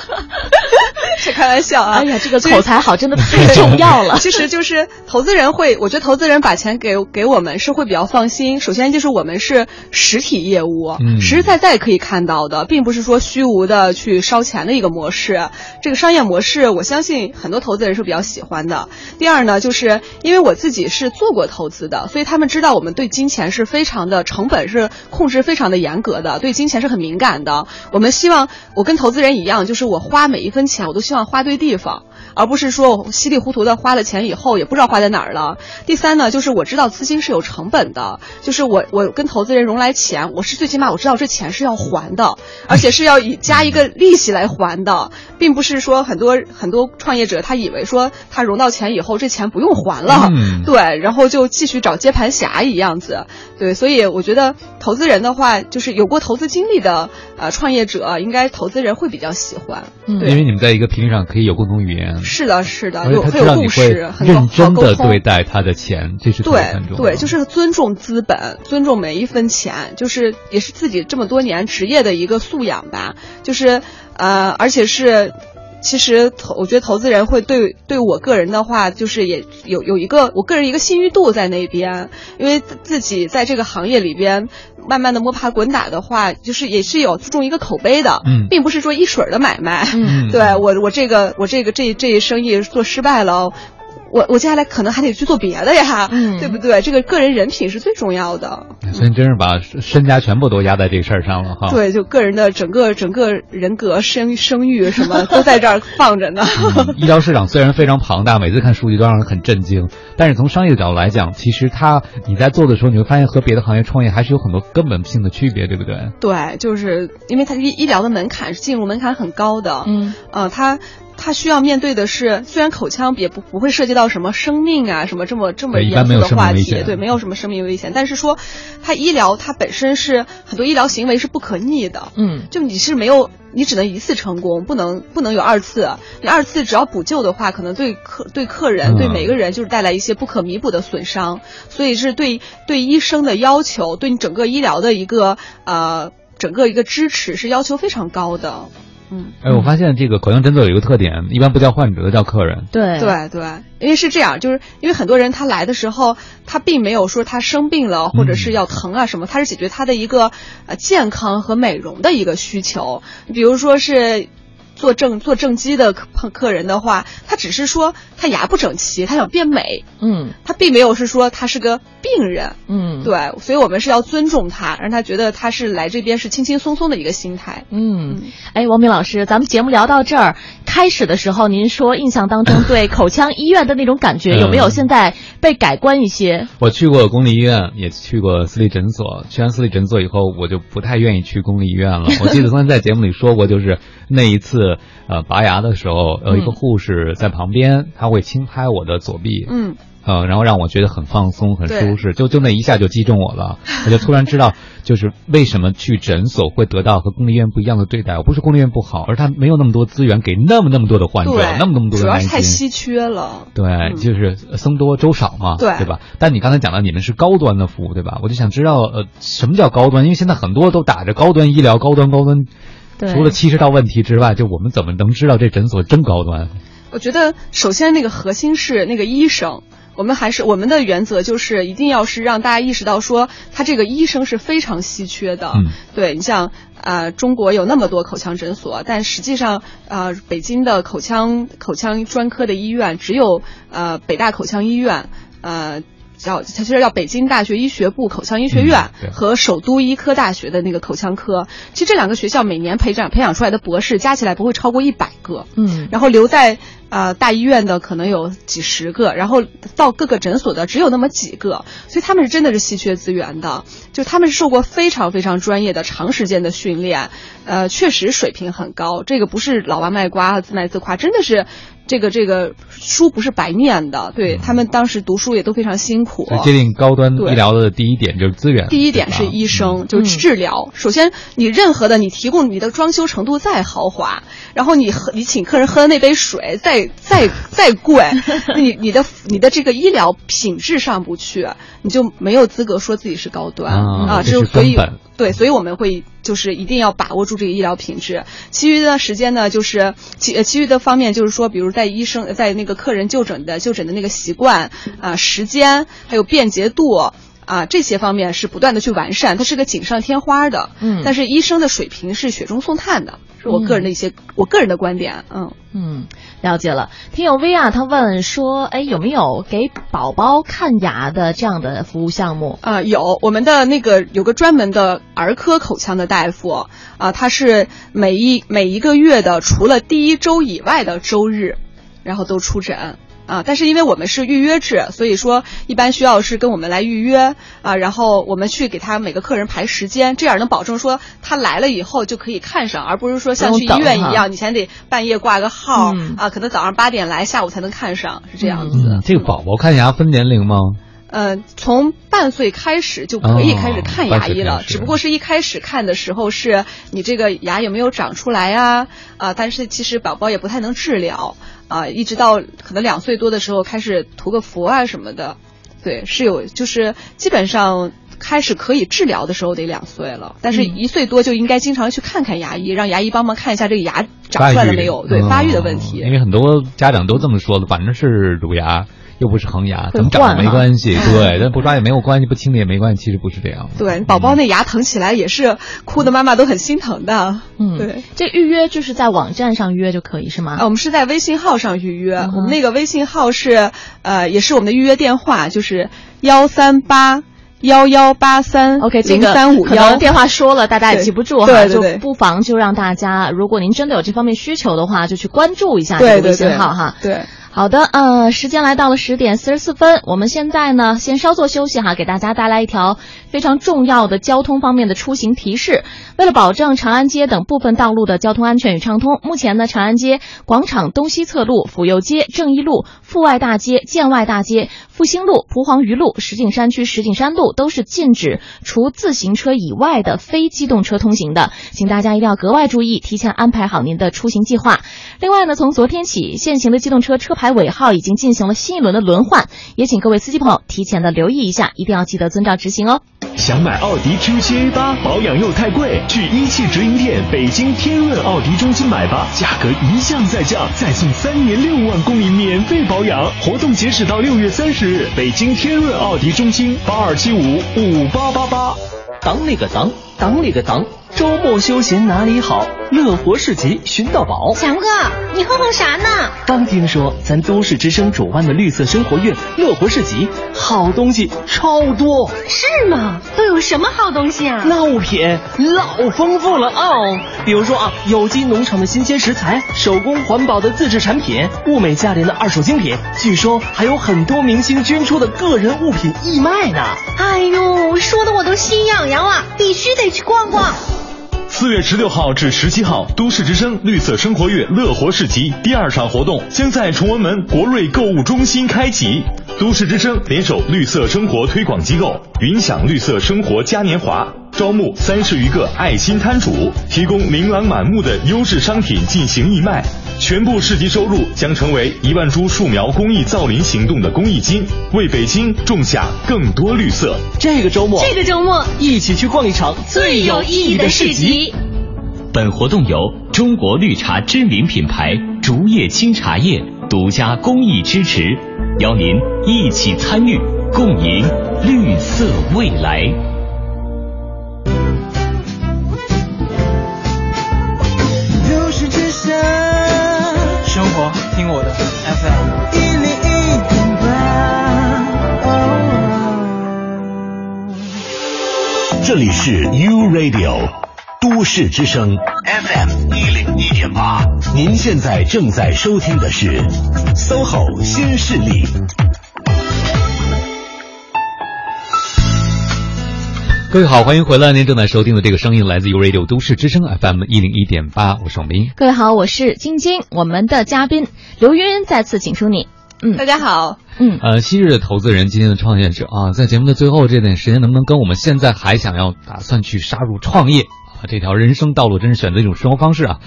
是开玩笑啊！哎呀，这个口才好真的太重要了。其实就是投资人会，我觉得投资人把钱给给我们是会比较放心。首先就是我们是实体业务，实实在在可以看到的，并不是说虚无的去烧钱的一个模式。这个商业模式，我相信很多投资人是比较喜欢的。第二呢，就是因为我自己是做过投资的，所以他们知道我们对金钱是非常的成本是控制非常的严格的，对金钱是很敏感的。我们希望我跟投资人一样，就是我花每一分钱，我都希。希望花对地方，而不是说我稀里糊涂的花了钱以后也不知道花在哪儿了。第三呢，就是我知道资金是有成本的，就是我我跟投资人融来钱，我是最起码我知道这钱是要还的，而且是要以加一个利息来还的，并不是说很多很多创业者他以为说他融到钱以后这钱不用还了，嗯。对，然后就继续找接盘侠一样子，对，所以我觉得投资人的话，就是有过投资经历的呃创业者，应该投资人会比较喜欢。因为你们在一个频率上可以有共同语言，是的，是的，有很有共知道你会识，很多认真的对待他的钱，这是对。对，就是尊重资本，尊重每一分钱，就是也是自己这么多年职业的一个素养吧。就是呃，而且是。其实投，我觉得投资人会对对我个人的话，就是也有有一个我个人一个信誉度在那边，因为自自己在这个行业里边慢慢的摸爬滚打的话，就是也是有注重一个口碑的，嗯并不是说一水儿的买卖，嗯对我我这个我这个这这一生意做失败了。我我接下来可能还得去做别的呀，嗯 *laughs* 对不对？这个个人人品是最重要的，所以真是把身家全部都压在这个事儿上了哈。对，就个人的整个整个人格、声声誉什么都在这儿放着呢。*laughs* 嗯医疗市场虽然非常庞大，每次看数据都让人很震惊，但是从商业角度来讲，其实它你在做的时候，你会发现和别的行业创业还是有很多根本性的区别，对不对？对，就是因为它医医疗的门槛是进入门槛很高的，嗯，呃，它它需要面对的是，虽然口腔也不不会涉及到什么生命啊什么这么这么严肃的话题，对，没有什么生命危险，但是说他医疗它本身是很多医疗行为是不可逆的，嗯，就你是没有。你只能一次成功，不能不能有二次。你二次只要补救的话，可能对客对客人、嗯对每个人就是带来一些不可弥补的损伤。所以是对对医生的要求，对你整个医疗的一个呃整个一个支持是要求非常高的。嗯，哎，我发现这个口腔诊所有一个特点，一般不叫患者，都叫客人。对对对，因为是这样，就是因为很多人他来的时候，他并没有说他生病了或者是要疼啊什么，他是解决他的一个呃健康和美容的一个需求，比如说是。做正做正畸的客客人的话，他只是说他牙不整齐，他想变美，嗯，他并没有是说他是个病人，嗯，对，所以我们是要尊重他，让他觉得他是来这边是轻轻松松的一个心态。嗯，哎，王明老师，咱们节目聊到这儿，开始的时候您说印象当中对口腔医院的那种感觉有没有现在被改观一些？我去过公立医院，也去过私立诊所。去完私立诊所以后，我就不太愿意去公立医院了。我记得曾经在节目里说过，就是那一次，呃，拔牙的时候，有一个护士在旁边，他会轻拍我的左臂，嗯，呃，然后让我觉得很放松、很舒适，就就那一下就击中我了，我就突然知道，就是为什么去诊所会得到和公立医院不一样的对待。我不是公立医院不好，而他没有那么多资源给那么那么多的患者，那么那么多的主要担心。是太稀缺了。对，就是僧多粥少嘛，对对吧？但你刚才讲到你们是高端的服务，对吧？我就想知道，呃，什么叫高端？因为现在很多都打着高端医疗、高端高端，对除了七十道问题之外，就我们怎么能知道这诊所真高端？我觉得首先那个核心是那个医生。我们还是我们的原则就是一定要是让大家意识到说，他这个医生是非常稀缺的。嗯，对你像呃，中国有那么多口腔诊所，但实际上呃，北京的口腔口腔专科的医院只有呃北大口腔医院，呃。叫它其实叫北京大学医学部口腔医学院和首都医科大学的那个口腔科，其实这两个学校每年培养培养出来的博士加起来不会超过一百个。嗯，然后留在呃大医院的可能有几十个，然后到各个诊所的只有那么几个，所以他们是真的是稀缺资源的，就他们是受过非常非常专业的长时间的训练，呃，确实水平很高，这个不是老王卖瓜自卖自夸，真的是。这个这个书不是白念的，对他们当时读书也都非常辛苦。所以界定高端医疗的第一点就是资源。第一点是医生，就是治疗。首先，你任何的你提供你的装修程度再豪华，然后你喝你请客人喝的那杯水再再再贵，*laughs* 你你的你的这个医疗品质上不去，你就没有资格说自己是高端啊这就是所以对，所以我们会就是一定要把握住这个医疗品质。其余的时间呢，就是其呃其余的方面就是说，比如在医生在那个客人就诊的就诊的那个习惯啊、时间还有便捷度。啊，这些方面是不断的去完善，它是个锦上添花的。嗯但是医生的水平是雪中送炭的，是我个人的一些、我个人的观点。嗯嗯，了解了。听友薇啊，他问说，哎，有没有给宝宝看牙的这样的服务项目？啊、有我们的那个有个专门的儿科口腔的大夫啊、他是每一每一个月的除了第一周以外的周日。然后都出诊。啊，但是因为我们是预约制，所以说一般需要是跟我们来预约啊，然后我们去给他每个客人排时间，这样能保证说他来了以后就可以看上，而不是说像去医院一样，你先得半夜挂个号啊，可能早上八点来，下午才能看上，是这样子。这个宝宝看牙分年龄吗？嗯，从半岁开始就可以开始看牙医了，只不过是一开始看的时候是你这个牙有没有长出来啊？啊，但是其实宝宝也不太能治疗啊，一直到可能两岁多的时候开始涂个氟啊什么的，对，是有，就是基本上开始可以治疗的时候得两岁了，但是一岁多就应该经常去看看牙医，让牙医帮忙看一下这个牙长出来了没有，对，发育的问题。因为很多家长都这么说的，反正是乳牙。又不是恒牙，怎么长没关系，*laughs* 对，但不抓也没有关系，不清理也没关系，其实不是这样。对，宝宝那牙疼起来也是哭的，妈妈都很心疼的。嗯，对，这预约就是在网站上预约就可以是吗？啊，我们是在微信号上预约，我们那个微信号是呃，也是我们的预约电话，就是幺三八幺幺八三 OK 零三五幺。电话说了，大家也记不住哈，对对对，就不妨就让大家，如果您真的有这方面需求的话，就去关注一下这个微信号哈。对。好的，呃，时间来到了十点四十四分，我们现在呢先稍作休息哈，给大家带来一条非常重要的交通方面的出行提示。为了保证长安街等部分道路的交通安全与畅通，目前呢，长安街广场东西侧路、府右街、正义路、阜外大街、建外大街、复兴路、蒲黄榆路、石景山区石景山路都是禁止除自行车以外的非机动车通行的，请大家一定要格外注意，提前安排好您的出行计划。另外呢，从昨天起，现行的机动车车牌。牌尾号已经进行了新一轮的轮换，也请各位司机朋友提前的留意一下，一定要记得遵照执行哦。想买奥迪 Q7 A 八，保养又太贵，去一汽直营店北京天润奥迪中心买吧，价格一降再降，再送三年六万公里免费保养，活动截止到六月三十日，北京天润奥迪中心八二七五五八八八。当那个当，当里个当，周末休闲哪里好？乐活市集寻到宝。强哥，你哼哼啥呢？刚听说咱都市之声主办的绿色生活月乐活市集，好东西超多。是吗？都有什么好东西啊？那物品老丰富了哦。比如说啊，有机农场的新鲜食材，手工环保的自制产品，物美价廉的二手精品。据说还有很多明星捐出的个人物品义卖呢。哎呦，说的我都心痒痒了，必须得去逛逛。四月十六号至十七号，都市之声绿色生活月乐活市集第二场活动将在崇文门国瑞购物中心开启。都市之声联手绿色生活推广机构云享绿色生活嘉年华，招募三十余个爱心摊主，提供琳琅满目的优质商品进行义卖。全部市集收入将成为一万株树苗公益造林行动的公益金，为北京种下更多绿色。这个周末，这个周末一起去逛一场最有意义的市集。本活动由中国绿茶知名品牌竹叶青茶叶独家公益支持，邀您一起参与，共赢绿色未来。这里是 U Radio 都市之声 FM 一零一点八，您现在正在收听的是 SOHO 新势力。各位好，欢迎回来！您正在收听的这个声音来自 U Radio 都市之声 FM 一零一点八，我是王斌。各位好，我是晶晶。我们的嘉宾刘云再次请出你。嗯，大家好。嗯，呃，昔日的投资人，今天的创业者啊，在节目的最后这点时间，能不能跟我们现在还想要打算去杀入创业啊这条人生道路，真是选择一种生活方式啊？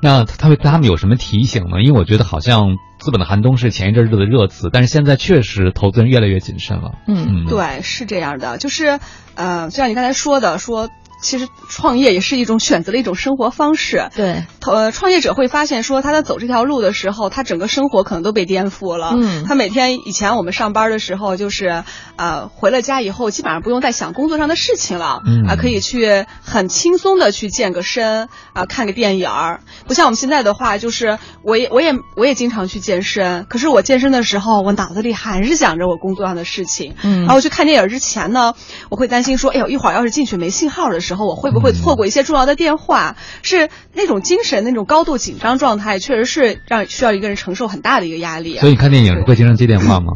那他们他们有什么提醒呢？因为我觉得好像资本的寒冬是前一阵子的热词，但是现在确实投资人越来越谨慎了。嗯，对，是这样的，就是呃，就像你刚才说的，说其实创业也是一种选择的一种生活方式。对，呃，创业者会发现说他在走这条路的时候，他整个生活可能都被颠覆了。嗯，他每天以前我们上班的时候，就是呃回了家以后，基本上不用再想工作上的事情了。嗯啊，可以去很轻松的去健个身啊，看个电影儿。不像我们现在的话，就是我也我也我也经常去健身，可是我健身的时候，我脑子里还是想着我工作上的事情。嗯然后去看电影之前呢，我会担心说，哎呦，一会儿要是进去没信号的时时候，我会不会错过一些重要的电话？是那种精神那种高度紧张状态，确实是让需要一个人承受很大的一个压力。所以你看电影会经常接电话吗？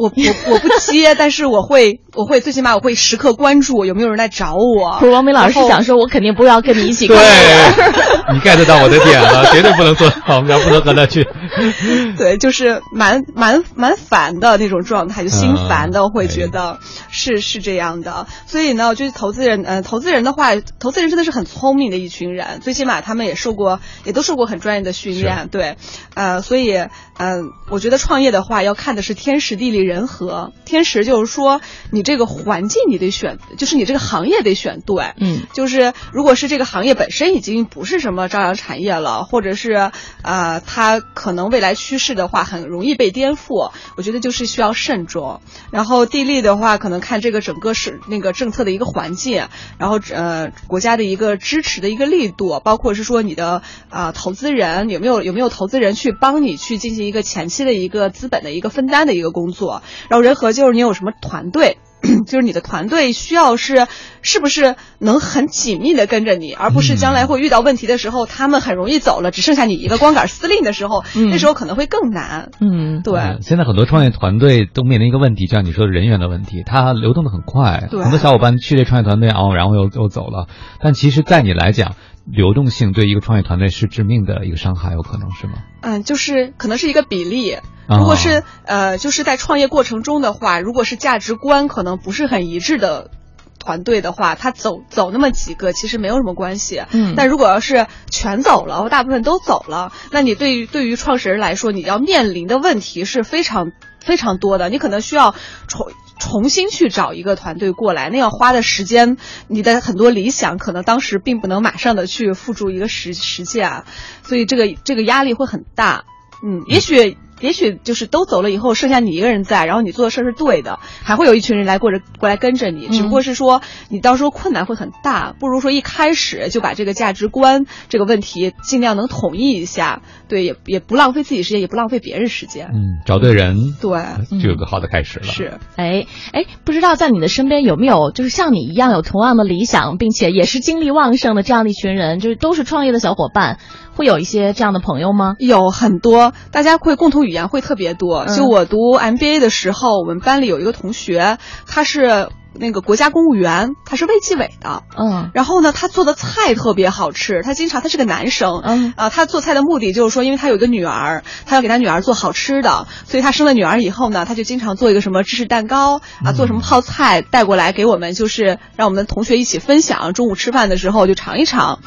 我我我不接，但是我会我会最起码我会时刻关注有没有人来找我。不 *laughs* 是王明老师想说，我肯定不要跟你一起看。对，*laughs* 你 get 到我的点了，绝对不能做，我们俩，不能和他去。*laughs* 对，就是蛮蛮蛮烦的那种状态，就心烦的，会觉得是是这样的。所以呢，就是投资人，呃，投资人的话，投资人真的是很聪明的一群人，最起码他们也受过，也都受过很专业的训练。对，呃，所以，嗯，我觉得创业的话，要看的是天时地利。人和天时就是说，你这个环境你得选，就是你这个行业得选对。嗯，就是如果是这个行业本身已经不是什么朝阳产业了，或者是呃，它可能未来趋势的话很容易被颠覆，我觉得就是需要慎重。然后地利的话，可能看这个整个是那个政策的一个环境，然后呃国家的一个支持的一个力度，包括是说你的啊投资人有没有有没有投资人去帮你去进行一个前期的一个资本的一个分担的一个工作。然后人和就是你有什么团队，*clears throat* 就是你的团队需要是是不是能很紧密的跟着你，而不是将来会遇到问题的时候，他们很容易走了，只剩下你一个光杆司令的时候，那时候可能会更难。嗯，对。现在很多创业团队都面临一个问题，就像你说的人员的问题，它流动的很快，很多小伙伴去这创业团队哦，然后又又走了。但其实，在你来讲，流动性对一个创业团队是致命的一个伤害，有可能是吗？嗯，就是可能是一个比例。如果是呃，就是在创业过程中的话，如果是价值观可能不是很一致的团队的话，他走走那么几个其实没有什么关系。嗯，但如果要是全走了或大部分都走了，那你对于对于创始人来说，你要面临的问题是非常非常多的，你可能需要重重新去找一个团队过来，那要花的时间，你的很多理想可能当时并不能马上的去付诸一个实实践啊，所以这个这个压力会很大。嗯，也许。也许就是都走了以后，剩下你一个人在，然后你做的事儿是对的，还会有一群人来过着过来跟着你，只不过是说你到时候困难会很大，不如说一开始就把这个价值观这个问题尽量能统一一下，对，也也不浪费自己时间，也不浪费别人时间。嗯，找对人，对，就有个好的开始了。是，哎哎，不知道在你的身边有没有就是像你一样有同样的理想，并且也是精力旺盛的这样的一群人，就是都是创业的小伙伴。会有一些这样的朋友吗？有很多，大家会共同语言会特别多。就我读 MBA 的时候，我们班里有一个同学，他是那个国家公务员，他是卫计委的。嗯，然后呢，他做的菜特别好吃。他经常，他是个男生。嗯，啊，他做菜的目的就是说，因为他有一个女儿，他要给他女儿做好吃的，所以他生了女儿以后呢，他就经常做一个什么芝士蛋糕啊，做什么泡菜带过来给我们，就是让我们的同学一起分享。中午吃饭的时候就尝一尝。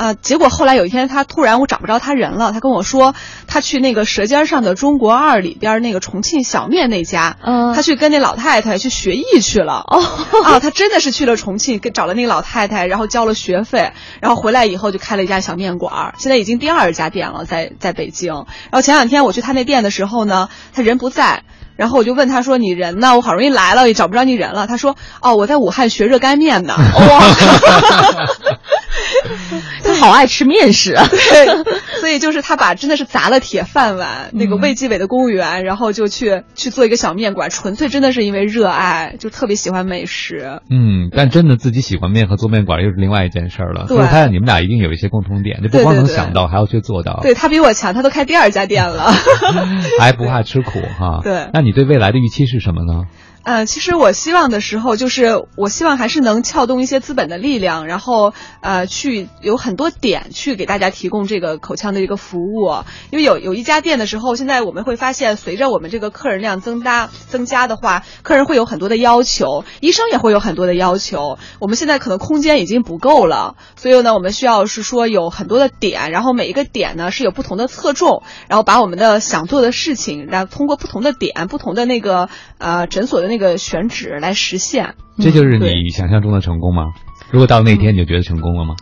啊！结果后来有一天，他突然我找不着他人了。他跟我说，他去那个《舌尖上的中国二》里边那个重庆小面那家，嗯，他去跟那老太太去学艺去了。*laughs* 哦，啊，他真的是去了重庆，跟找了那个老太太，然后交了学费，然后回来以后就开了一家小面馆，现在已经第二家店了，在在北京。然后前两天我去他那店的时候呢，他人不在。然后我就问他说：“你人呢？我好容易来了，也找不着你人了。”他说：“哦，我在武汉学热干面呢。*laughs* ”哇，*laughs* 他好爱吃面食啊！对，所以就是他把真的是砸了铁饭碗，那个卫计委的公务员，然后就去去做一个小面馆，纯粹真的是因为热爱，就特别喜欢美食。嗯，但真的自己喜欢面和做面馆又是另外一件事儿了。对，我看你们俩一定有一些共同点，就不光能想到，还要去做到。对他比我强，他都开第二家店了，*laughs* 还不怕吃苦哈。对，那你。你对未来的预期是什么呢？呃，其实我希望的时候，就是我希望还是能撬动一些资本的力量，然后呃，去有很多点去给大家提供这个口腔的一个服务。因为有有一家店的时候，现在我们会发现，随着我们这个客人量增大增加的话，客人会有很多的要求，医生也会有很多的要求。我们现在可能空间已经不够了，所以呢，我们需要是说有很多的点，然后每一个点呢是有不同的侧重，然后把我们的想做的事情，然后通过不同的点、不同的那个呃诊所的。那个选址来实现，这就是你想象中的成功吗？如果到那天你就觉得成功了吗？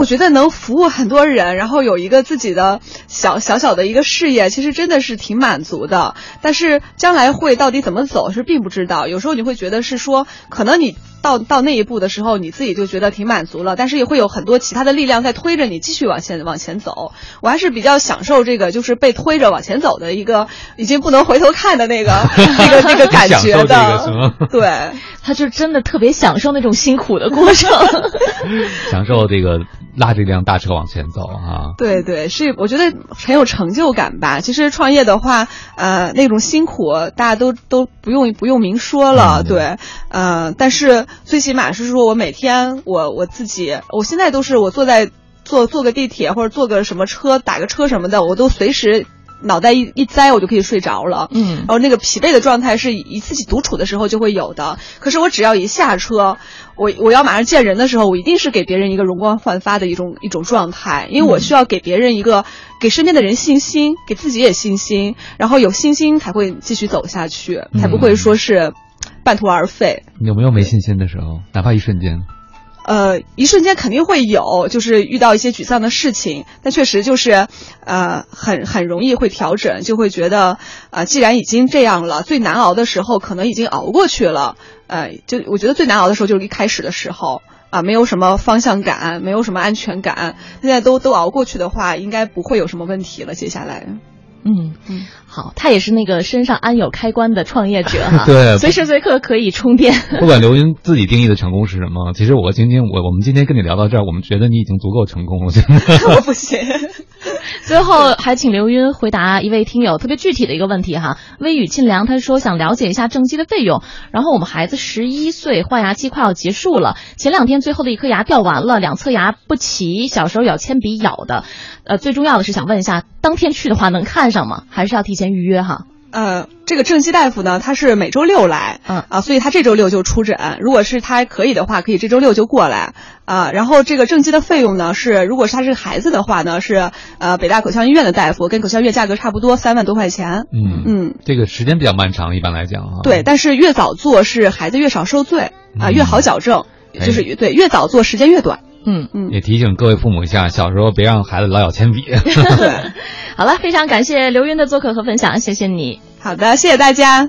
我觉得能服务很多人，然后有一个自己的小小小的一个事业，其实真的是挺满足的。但是将来会到底怎么走是并不知道。有时候你会觉得是说，可能你到到那一步的时候，你自己就觉得挺满足了，但是也会有很多其他的力量在推着你继续往前往前走。我还是比较享受这个就是被推着往前走的一个已经不能回头看的那个 *laughs* 那个那个 *laughs* 感觉的。对，他就真的特别享受那种辛苦的过程，*laughs* 享受这个。拉着一辆大车往前走啊！对对，是我觉得很有成就感吧。其实创业的话，呃，那种辛苦大家都都不用不用明说了，对，呃，但是最起码是说我每天我我自己，我现在都是我坐在坐坐个地铁或者坐个什么车打个车什么的，我都随时。脑袋一一栽，我就可以睡着了。嗯，然后那个疲惫的状态是一自己独处的时候就会有的。可是我只要一下车，我我要马上见人的时候，我一定是给别人一个容光焕发的一种一种状态，因为我需要给别人一个给身边的人信心，给自己也信心，然后有信心才会继续走下去，才不会说是半途而废。有没有没信心的时候？哪怕一瞬间。呃，一瞬间肯定会有，就是遇到一些沮丧的事情，但确实就是，呃，很很容易会调整，就会觉得，呃，既然已经这样了，最难熬的时候可能已经熬过去了，呃，就我觉得最难熬的时候就是一开始的时候，啊，没有什么方向感，没有什么安全感，现在都都熬过去的话，应该不会有什么问题了，接下来。嗯嗯，好，他也是那个身上安有开关的创业者哈，*laughs* 对，随时随刻可以充电。*laughs* 不管刘云自己定义的成功是什么，其实我今天，我我们今天跟你聊到这儿，我们觉得你已经足够成功了，真的。*laughs* 我不行。最后还请刘云回答一位听友特别具体的一个问题哈，微雨沁凉，他说想了解一下正畸的费用。然后我们孩子十一岁，换牙期快要结束了，前两天最后的一颗牙掉完了，两侧牙不齐，小时候咬铅笔咬的。呃，最重要的是想问一下，当天去的话能看上吗？还是要提前预约哈？呃，这个正畸大夫呢，他是每周六来，嗯啊，所以他这周六就出诊。如果是他可以的话，可以这周六就过来啊。然后这个正畸的费用呢，是如果是他是孩子的话呢，是呃北大口腔医院的大夫，跟口腔医院价格差不多，三万多块钱。嗯嗯，这个时间比较漫长，一般来讲啊。对，但是越早做是孩子越少受罪啊，越好矫正，就是对越早做时间越短。嗯嗯，也提醒各位父母一下，小时候别让孩子老咬铅笔。对，好了，非常感谢刘云的做客和分享，谢谢你。好的，谢谢大家。